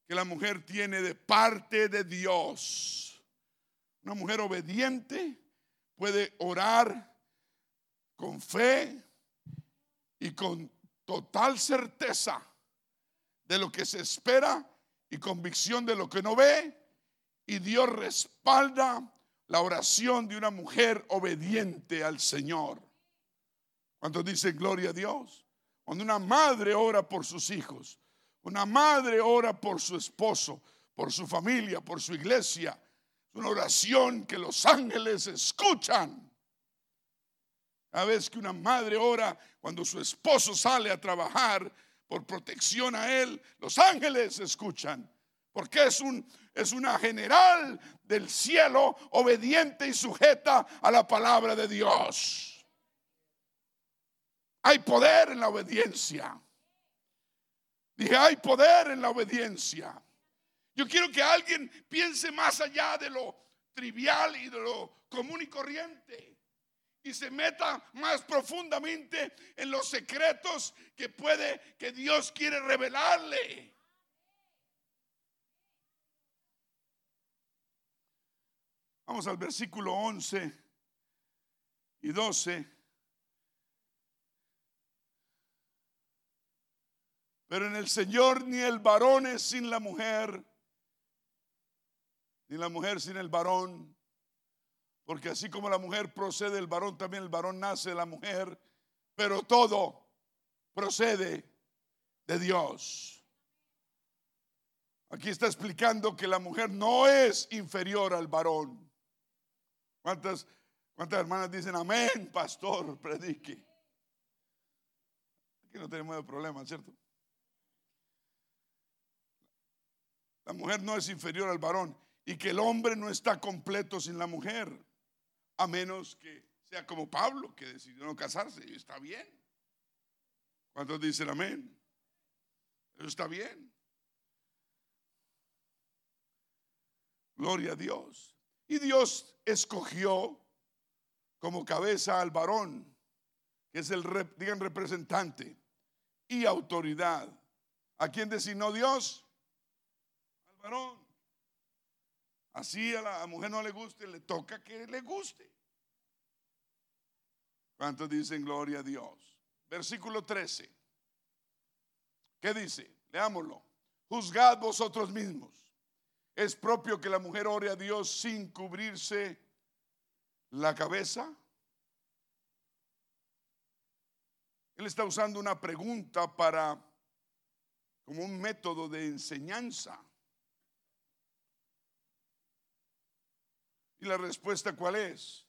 que la mujer tiene de parte de Dios. Una mujer obediente puede orar con fe y con total certeza de lo que se espera y convicción de lo que no ve. Y Dios respalda la oración de una mujer obediente al Señor. Cuando dice gloria a Dios? Cuando una madre ora por sus hijos, una madre ora por su esposo, por su familia, por su iglesia, es una oración que los ángeles escuchan. A veces que una madre ora cuando su esposo sale a trabajar por protección a él, los ángeles escuchan. Porque es, un, es una general del cielo obediente y sujeta a la palabra de Dios. Hay poder en la obediencia. Dije, hay poder en la obediencia. Yo quiero que alguien piense más allá de lo trivial y de lo común y corriente y se meta más profundamente en los secretos que puede, que Dios quiere revelarle. Vamos al versículo 11 y 12. Pero en el Señor ni el varón es sin la mujer, ni la mujer sin el varón. Porque así como la mujer procede del varón, también el varón nace de la mujer. Pero todo procede de Dios. Aquí está explicando que la mujer no es inferior al varón. ¿Cuántas, cuántas hermanas dicen amén, pastor? Predique. Aquí no tenemos problema, ¿cierto? La mujer no es inferior al varón y que el hombre no está completo sin la mujer a menos que sea como Pablo, que decidió no casarse, y está bien. ¿Cuántos dicen amén? Eso está bien. Gloria a Dios. Y Dios escogió como cabeza al varón, que es el, digan, representante y autoridad. ¿A quién designó Dios? Al varón. Así a la mujer no le guste, le toca que le guste. ¿Cuántos dicen gloria a Dios? Versículo 13. ¿Qué dice? Leámoslo. Juzgad vosotros mismos. ¿Es propio que la mujer ore a Dios sin cubrirse la cabeza? Él está usando una pregunta para como un método de enseñanza. ¿Y la respuesta cuál es?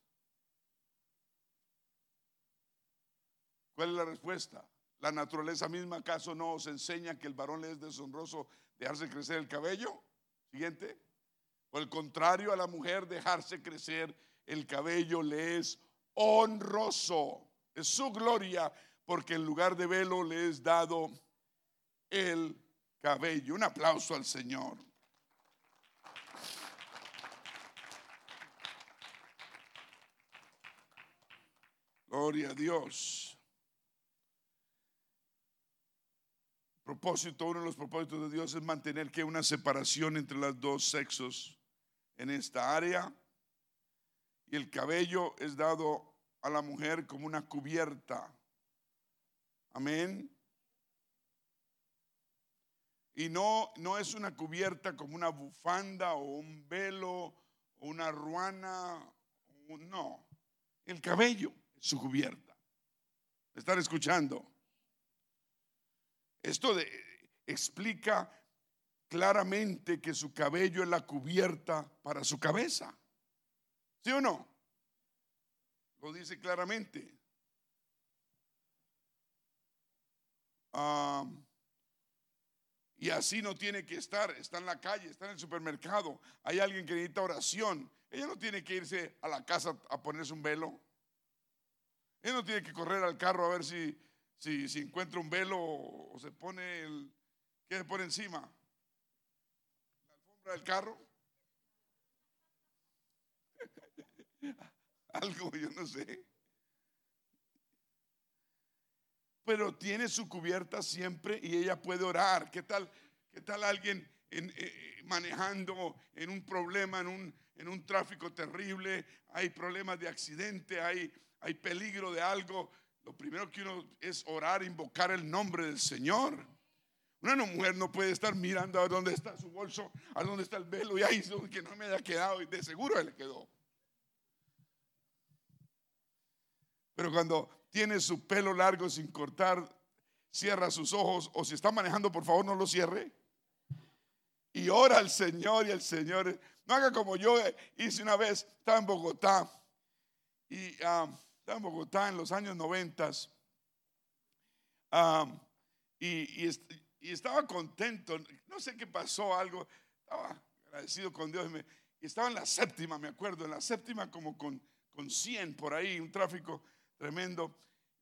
¿Cuál es la respuesta? ¿La naturaleza misma acaso no os enseña que el varón le es deshonroso dejarse crecer el cabello? Siguiente. Por el contrario, a la mujer dejarse crecer el cabello le es honroso. Es su gloria porque en lugar de velo le es dado el cabello. Un aplauso al Señor. Gloria a Dios. Propósito, uno de los propósitos de Dios es mantener que una separación entre los dos sexos en esta área. Y el cabello es dado a la mujer como una cubierta. Amén. Y no, no es una cubierta como una bufanda o un velo o una ruana. No, el cabello es su cubierta. ¿Están escuchando? Esto explica claramente que su cabello es la cubierta para su cabeza. ¿Sí o no? Lo dice claramente. y así no tiene que estar, está en la calle, está en el supermercado, hay alguien que necesita oración. Ella no tiene que irse a la casa a ponerse un velo. Ella no tiene que correr al carro a ver si si, si encuentra un velo o, se pone el, ¿qué se pone encima? La alfombra del carro. Algo, yo no sé. Pero tiene su cubierta siempre y ella puede orar. ¿Qué tal, qué tal alguien eh, manejando en un problema, en un, en un tráfico terrible? Hay problemas de accidente, hay, hay peligro de algo lo primero que uno es orar, invocar el nombre del Señor. Una mujer no puede estar mirando a dónde está su bolso, a dónde está el velo y ahí que no me haya quedado y de seguro le quedó. Pero cuando tiene su pelo largo sin cortar, cierra sus ojos o si está manejando, por favor no lo cierre. Y ora al Señor y el Señor, no haga como yo hice una vez, estaba en Bogotá y ah, estaba en Bogotá en los años noventas y, estaba contento. No sé qué pasó, algo. Estaba agradecido con Dios. y estaba en la séptima, me acuerdo, en la séptima como con, con 100 por ahí, un tráfico tremendo.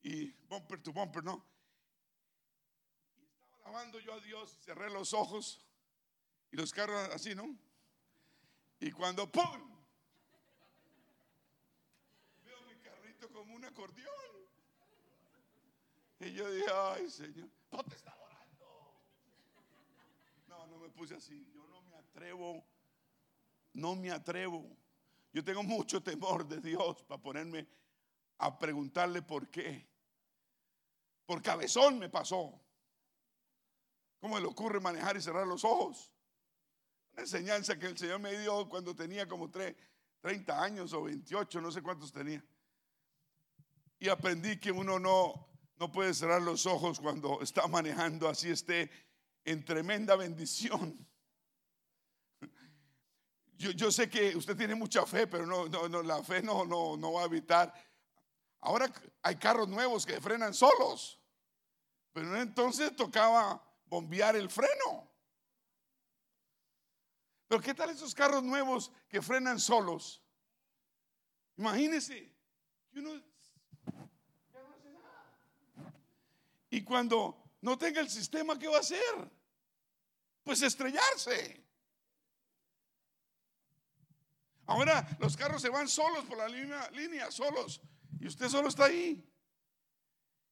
Y bumper to bumper, ¿no? Y estaba alabando yo a Dios, cerré los ojos y los carros así, ¿no? Y cuando ¡pum! como un acordeón. Y yo dije, ay Señor, no te está orando. No, no me puse así. Yo no me atrevo. No me atrevo. Yo tengo mucho temor de Dios para ponerme a preguntarle por qué. Por cabezón me pasó. ¿Cómo le ocurre manejar y cerrar los ojos? Una enseñanza que el Señor me dio cuando tenía como 30 años o 28, no sé cuántos tenía y aprendí que uno no, no puede cerrar los ojos cuando está manejando, así esté en tremenda bendición. Yo, yo, sé que usted tiene mucha fe, pero no, no, la fe no, no, no va a evitar. Ahora hay carros nuevos que frenan solos, pero entonces tocaba bombear el freno. Pero ¿qué tal esos carros nuevos que frenan solos? Imagínese uno ya no hace nada. Cuando no tenga el sistema, ¿qué va a hacer? Pues estrellarse. Ahora los carros se van solos por la línea, solos. Y usted solo está ahí.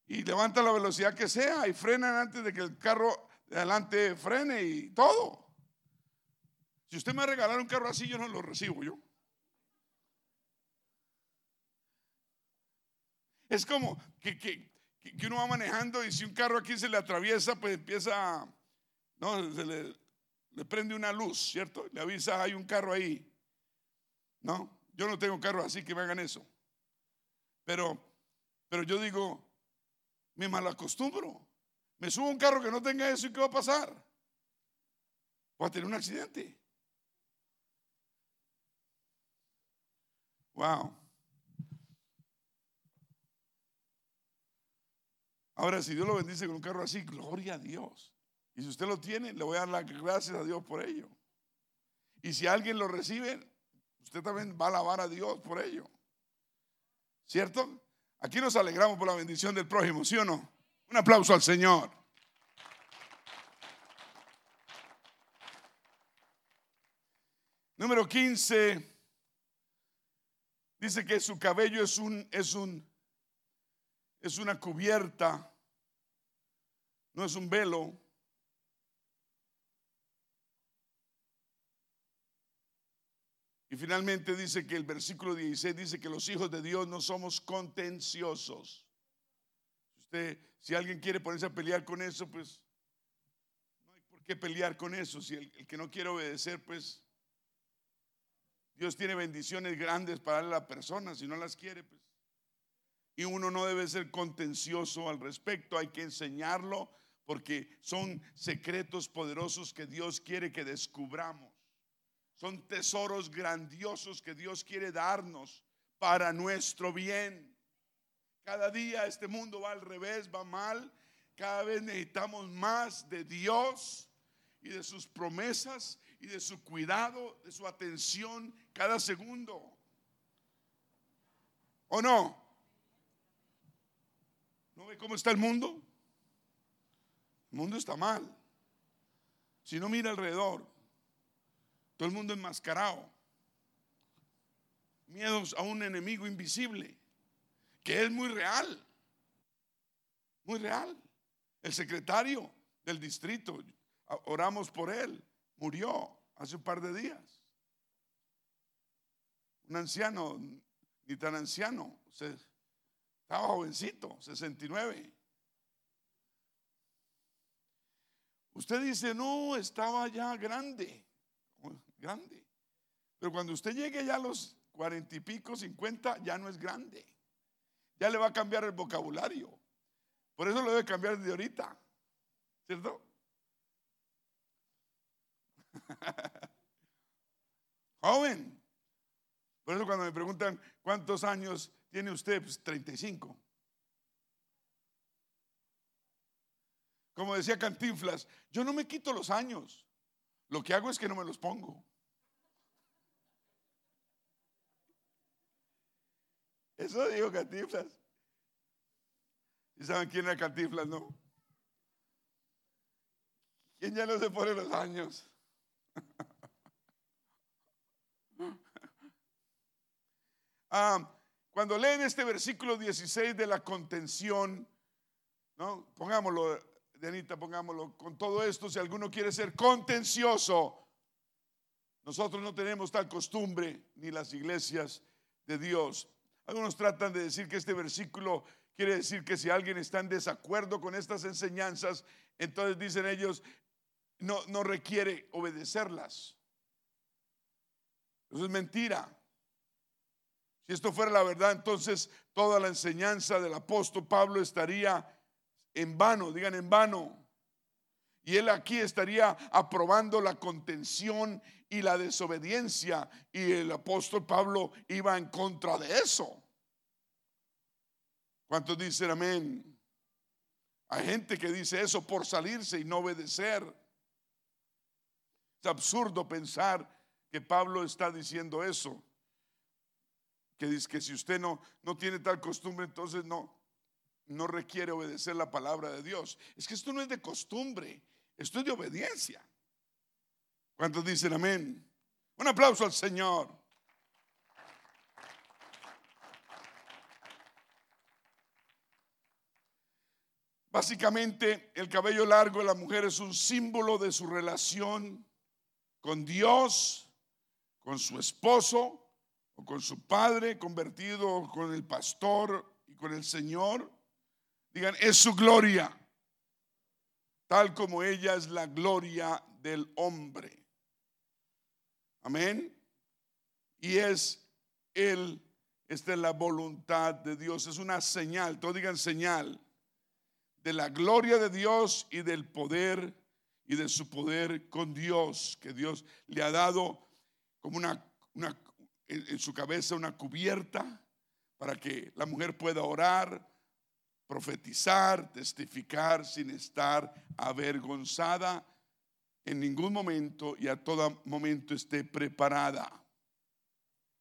Y levanta la velocidad que sea y frenan antes de que el carro de adelante frene y todo. Si usted me regalar un carro así, yo no lo recibo yo. Es como que, que, que, uno va manejando y si un carro aquí se le atraviesa, pues empieza, no, se le, prende una luz, ¿cierto? Le avisa, hay un carro ahí. No, yo no tengo carro así que me hagan eso. Pero, pero yo digo, me malacostumbro. Me subo a un carro que no tenga eso y ¿qué va a pasar? Voy a tener un accidente. Wow. Ahora, si Dios lo bendice con un carro así, gloria a Dios. Y si usted lo tiene, le voy a dar las gracias a Dios por ello. Y si alguien lo recibe, usted también va a alabar a Dios por ello. ¿Cierto? Aquí nos alegramos por la bendición del prójimo, ¿sí o no? Un aplauso al Señor. Número 15. Dice que su cabello es un es un es una cubierta, no es un velo. Y finalmente dice que el versículo 16 dice que los hijos de Dios no somos contenciosos. Usted, si alguien quiere ponerse a pelear con eso, pues no hay por qué pelear con eso. Si el, que no quiere obedecer, pues Dios tiene bendiciones grandes para la persona. Si no las quiere, pues. Y uno no debe ser contencioso al respecto. Hay que enseñarlo porque son secretos poderosos que Dios quiere que descubramos. Son tesoros grandiosos que Dios quiere darnos para nuestro bien. Cada día este mundo va al revés, va mal. Cada vez necesitamos más de Dios y de sus promesas y de su cuidado, de su atención cada segundo. ¿O no? ¿No ve cómo está el mundo? El mundo está mal. Si no mira alrededor, todo el mundo enmascarado. Miedos a un enemigo invisible, que es muy real. Muy real. El secretario del distrito, oramos por él, murió hace un par de días. Un anciano, ni tan anciano, estaba jovencito, 69. Usted dice, no, estaba ya grande grande. Pero cuando usted llegue ya a los cuarenta y pico, cincuenta, ya no es grande. Ya le va a cambiar el vocabulario. Por eso lo debe cambiar de ahorita. ¿Cierto? Joven. Por eso cuando me preguntan cuántos años tiene usted, pues 35. Como decía Cantinflas, yo no me quito los años. Lo que hago es que no me los pongo. Eso dijo Cantiflas. ¿Y saben quién era Cantiflas, no? ¿Quién ya no se pone los años? ah, cuando leen este versículo 16 de la contención, ¿no? Pongámoslo, Dianita, pongámoslo, con todo esto, si alguno quiere ser contencioso, nosotros no tenemos tal costumbre, ni las iglesias de Dios. Algunos tratan de decir que este versículo quiere decir que si alguien está en desacuerdo con estas enseñanzas, entonces dicen ellos, no, no requiere obedecerlas. Eso es mentira. Si esto fuera la verdad, entonces toda la enseñanza del apóstol Pablo estaría en vano, digan en vano. Y él aquí estaría aprobando la contención y la desobediencia. Y el apóstol Pablo iba en contra de eso. ¿Cuántos dicen amén? Hay gente que dice eso por salirse y no obedecer. Es absurdo pensar que Pablo está diciendo eso. Que dice que si usted no, no tiene tal costumbre, entonces no, no requiere obedecer la palabra de Dios. Es que esto no es de costumbre, esto es de obediencia. ¿Cuántos dicen amén? Un aplauso al Señor. Básicamente, el cabello largo de la mujer es un símbolo de su relación con Dios, con su esposo con su padre convertido, con el pastor y con el Señor. Digan, es su gloria, tal como ella es la gloria del hombre. Amén. Y es Él, esta es la voluntad de Dios, es una señal, todos digan señal, de la gloria de Dios y del poder y de su poder con Dios, que Dios le ha dado como una en su cabeza una cubierta para que la mujer pueda orar, profetizar, testificar sin estar avergonzada en ningún momento y a todo momento esté preparada.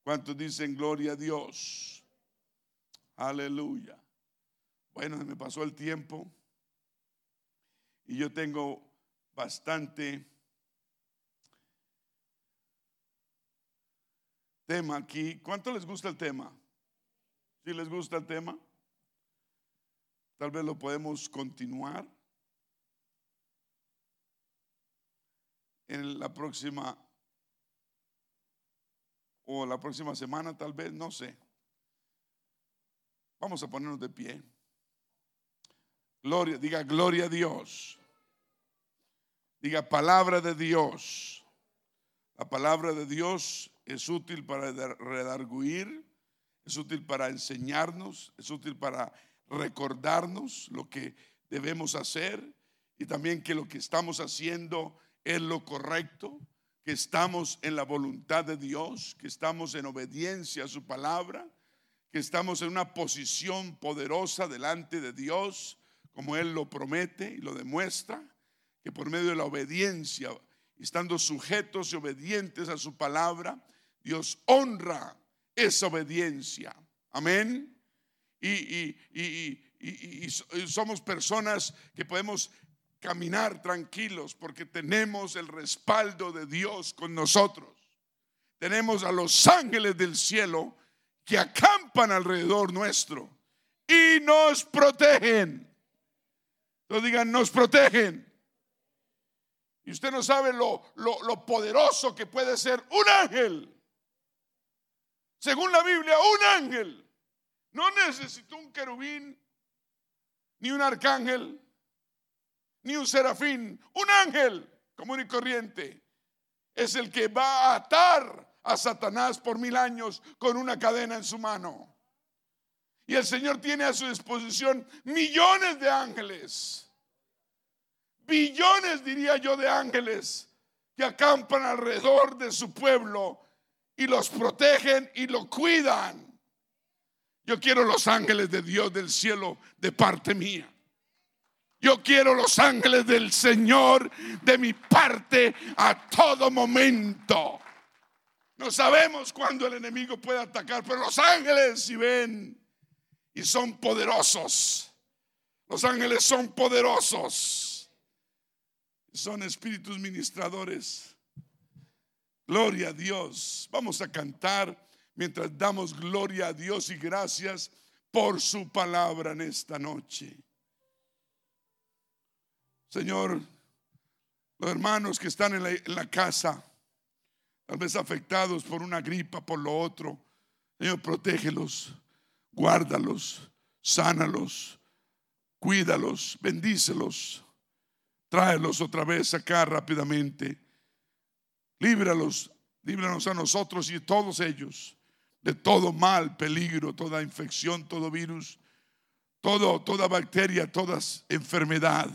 ¿Cuántos dicen gloria a Dios? Aleluya. Bueno, me pasó el tiempo y yo tengo bastante tema aquí. ¿Cuánto les gusta el tema? Si les gusta el tema, tal vez lo podemos continuar. en la próxima o la próxima semana tal vez, no sé. Vamos a ponernos de pie. Gloria, diga gloria a Dios. Diga palabra de Dios. La palabra de Dios es útil para redarguir, es útil para enseñarnos, es útil para recordarnos lo que debemos hacer y también que lo que estamos haciendo es lo correcto, que estamos en la voluntad de Dios, que estamos en obediencia a su palabra, que estamos en una posición poderosa delante de Dios, como Él lo promete y lo demuestra, que por medio de la obediencia, estando sujetos y obedientes a su palabra, Dios honra esa obediencia. Amén. Y, somos personas que podemos caminar tranquilos porque tenemos el respaldo de Dios con nosotros. Tenemos a los ángeles del cielo que acampan alrededor nuestro y nos protegen. No digan, nos protegen. Y usted no sabe lo poderoso que puede ser un ángel. Según la Biblia, un ángel no necesitó un querubín ni un arcángel ni un serafín, un ángel común y corriente. Es el que va a atar a Satanás por mil años con una cadena en su mano. Y el Señor tiene a su disposición millones de ángeles, billones diría yo de ángeles que acampan alrededor de su pueblo y los protegen y lo cuidan. Yo quiero los ángeles de Dios del cielo de parte mía. Yo quiero los ángeles del Señor de mi parte a todo momento. No sabemos cuándo el enemigo puede atacar, pero los ángeles si ven y son poderosos. Los ángeles son poderosos. Son espíritus ministradores. Gloria a Dios. Vamos a cantar mientras damos gloria a Dios y gracias por su palabra en esta noche. Señor, los hermanos que están en la, casa, tal vez afectados por una gripa, por lo otro, Señor, protégelos, guárdalos, sánalos, cuídalos, bendícelos, tráelos otra vez acá rápidamente, líbralos, líbranos a nosotros y a todos ellos de todo mal, peligro, toda infección, todo virus, todo, toda bacteria, toda enfermedad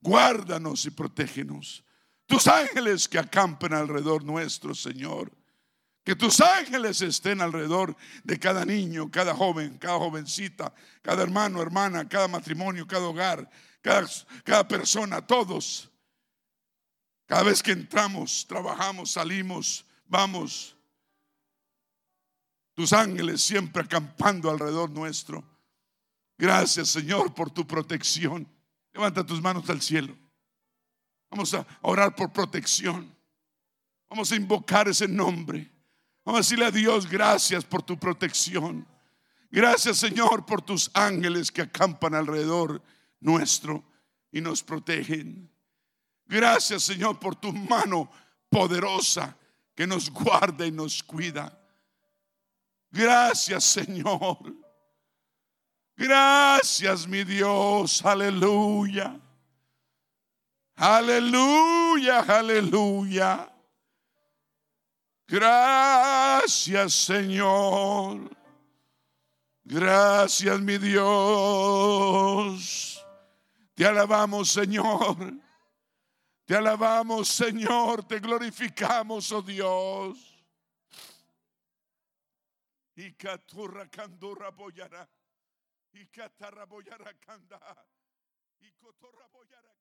guárdanos y protégenos. Tus ángeles que acampen alrededor nuestro, Señor. Que tus ángeles estén alrededor de cada niño, cada joven, cada jovencita, cada hermano, hermana, cada matrimonio, cada hogar, cada, cada persona, todos. Cada vez que entramos, trabajamos, salimos, vamos. tus ángeles siempre acampando alrededor nuestro. Gracias, Señor, por tu protección. Levanta tus manos al cielo. Vamos a orar por protección. Vamos a invocar ese nombre. Vamos a decirle a Dios, gracias por tu protección. Gracias, Señor, por tus ángeles que acampan alrededor nuestro y nos protegen. Gracias, Señor, por tu mano poderosa que nos guarda y nos cuida. Gracias, Señor. Gracias, mi Dios. Aleluya. Aleluya, aleluya. Gracias, Señor. Gracias, mi Dios. Te alabamos, Señor. Te alabamos, Señor. Te glorificamos, oh Dios. Y caturra candurra boyara. Y catarra boyara canda. Y cotorra boyara.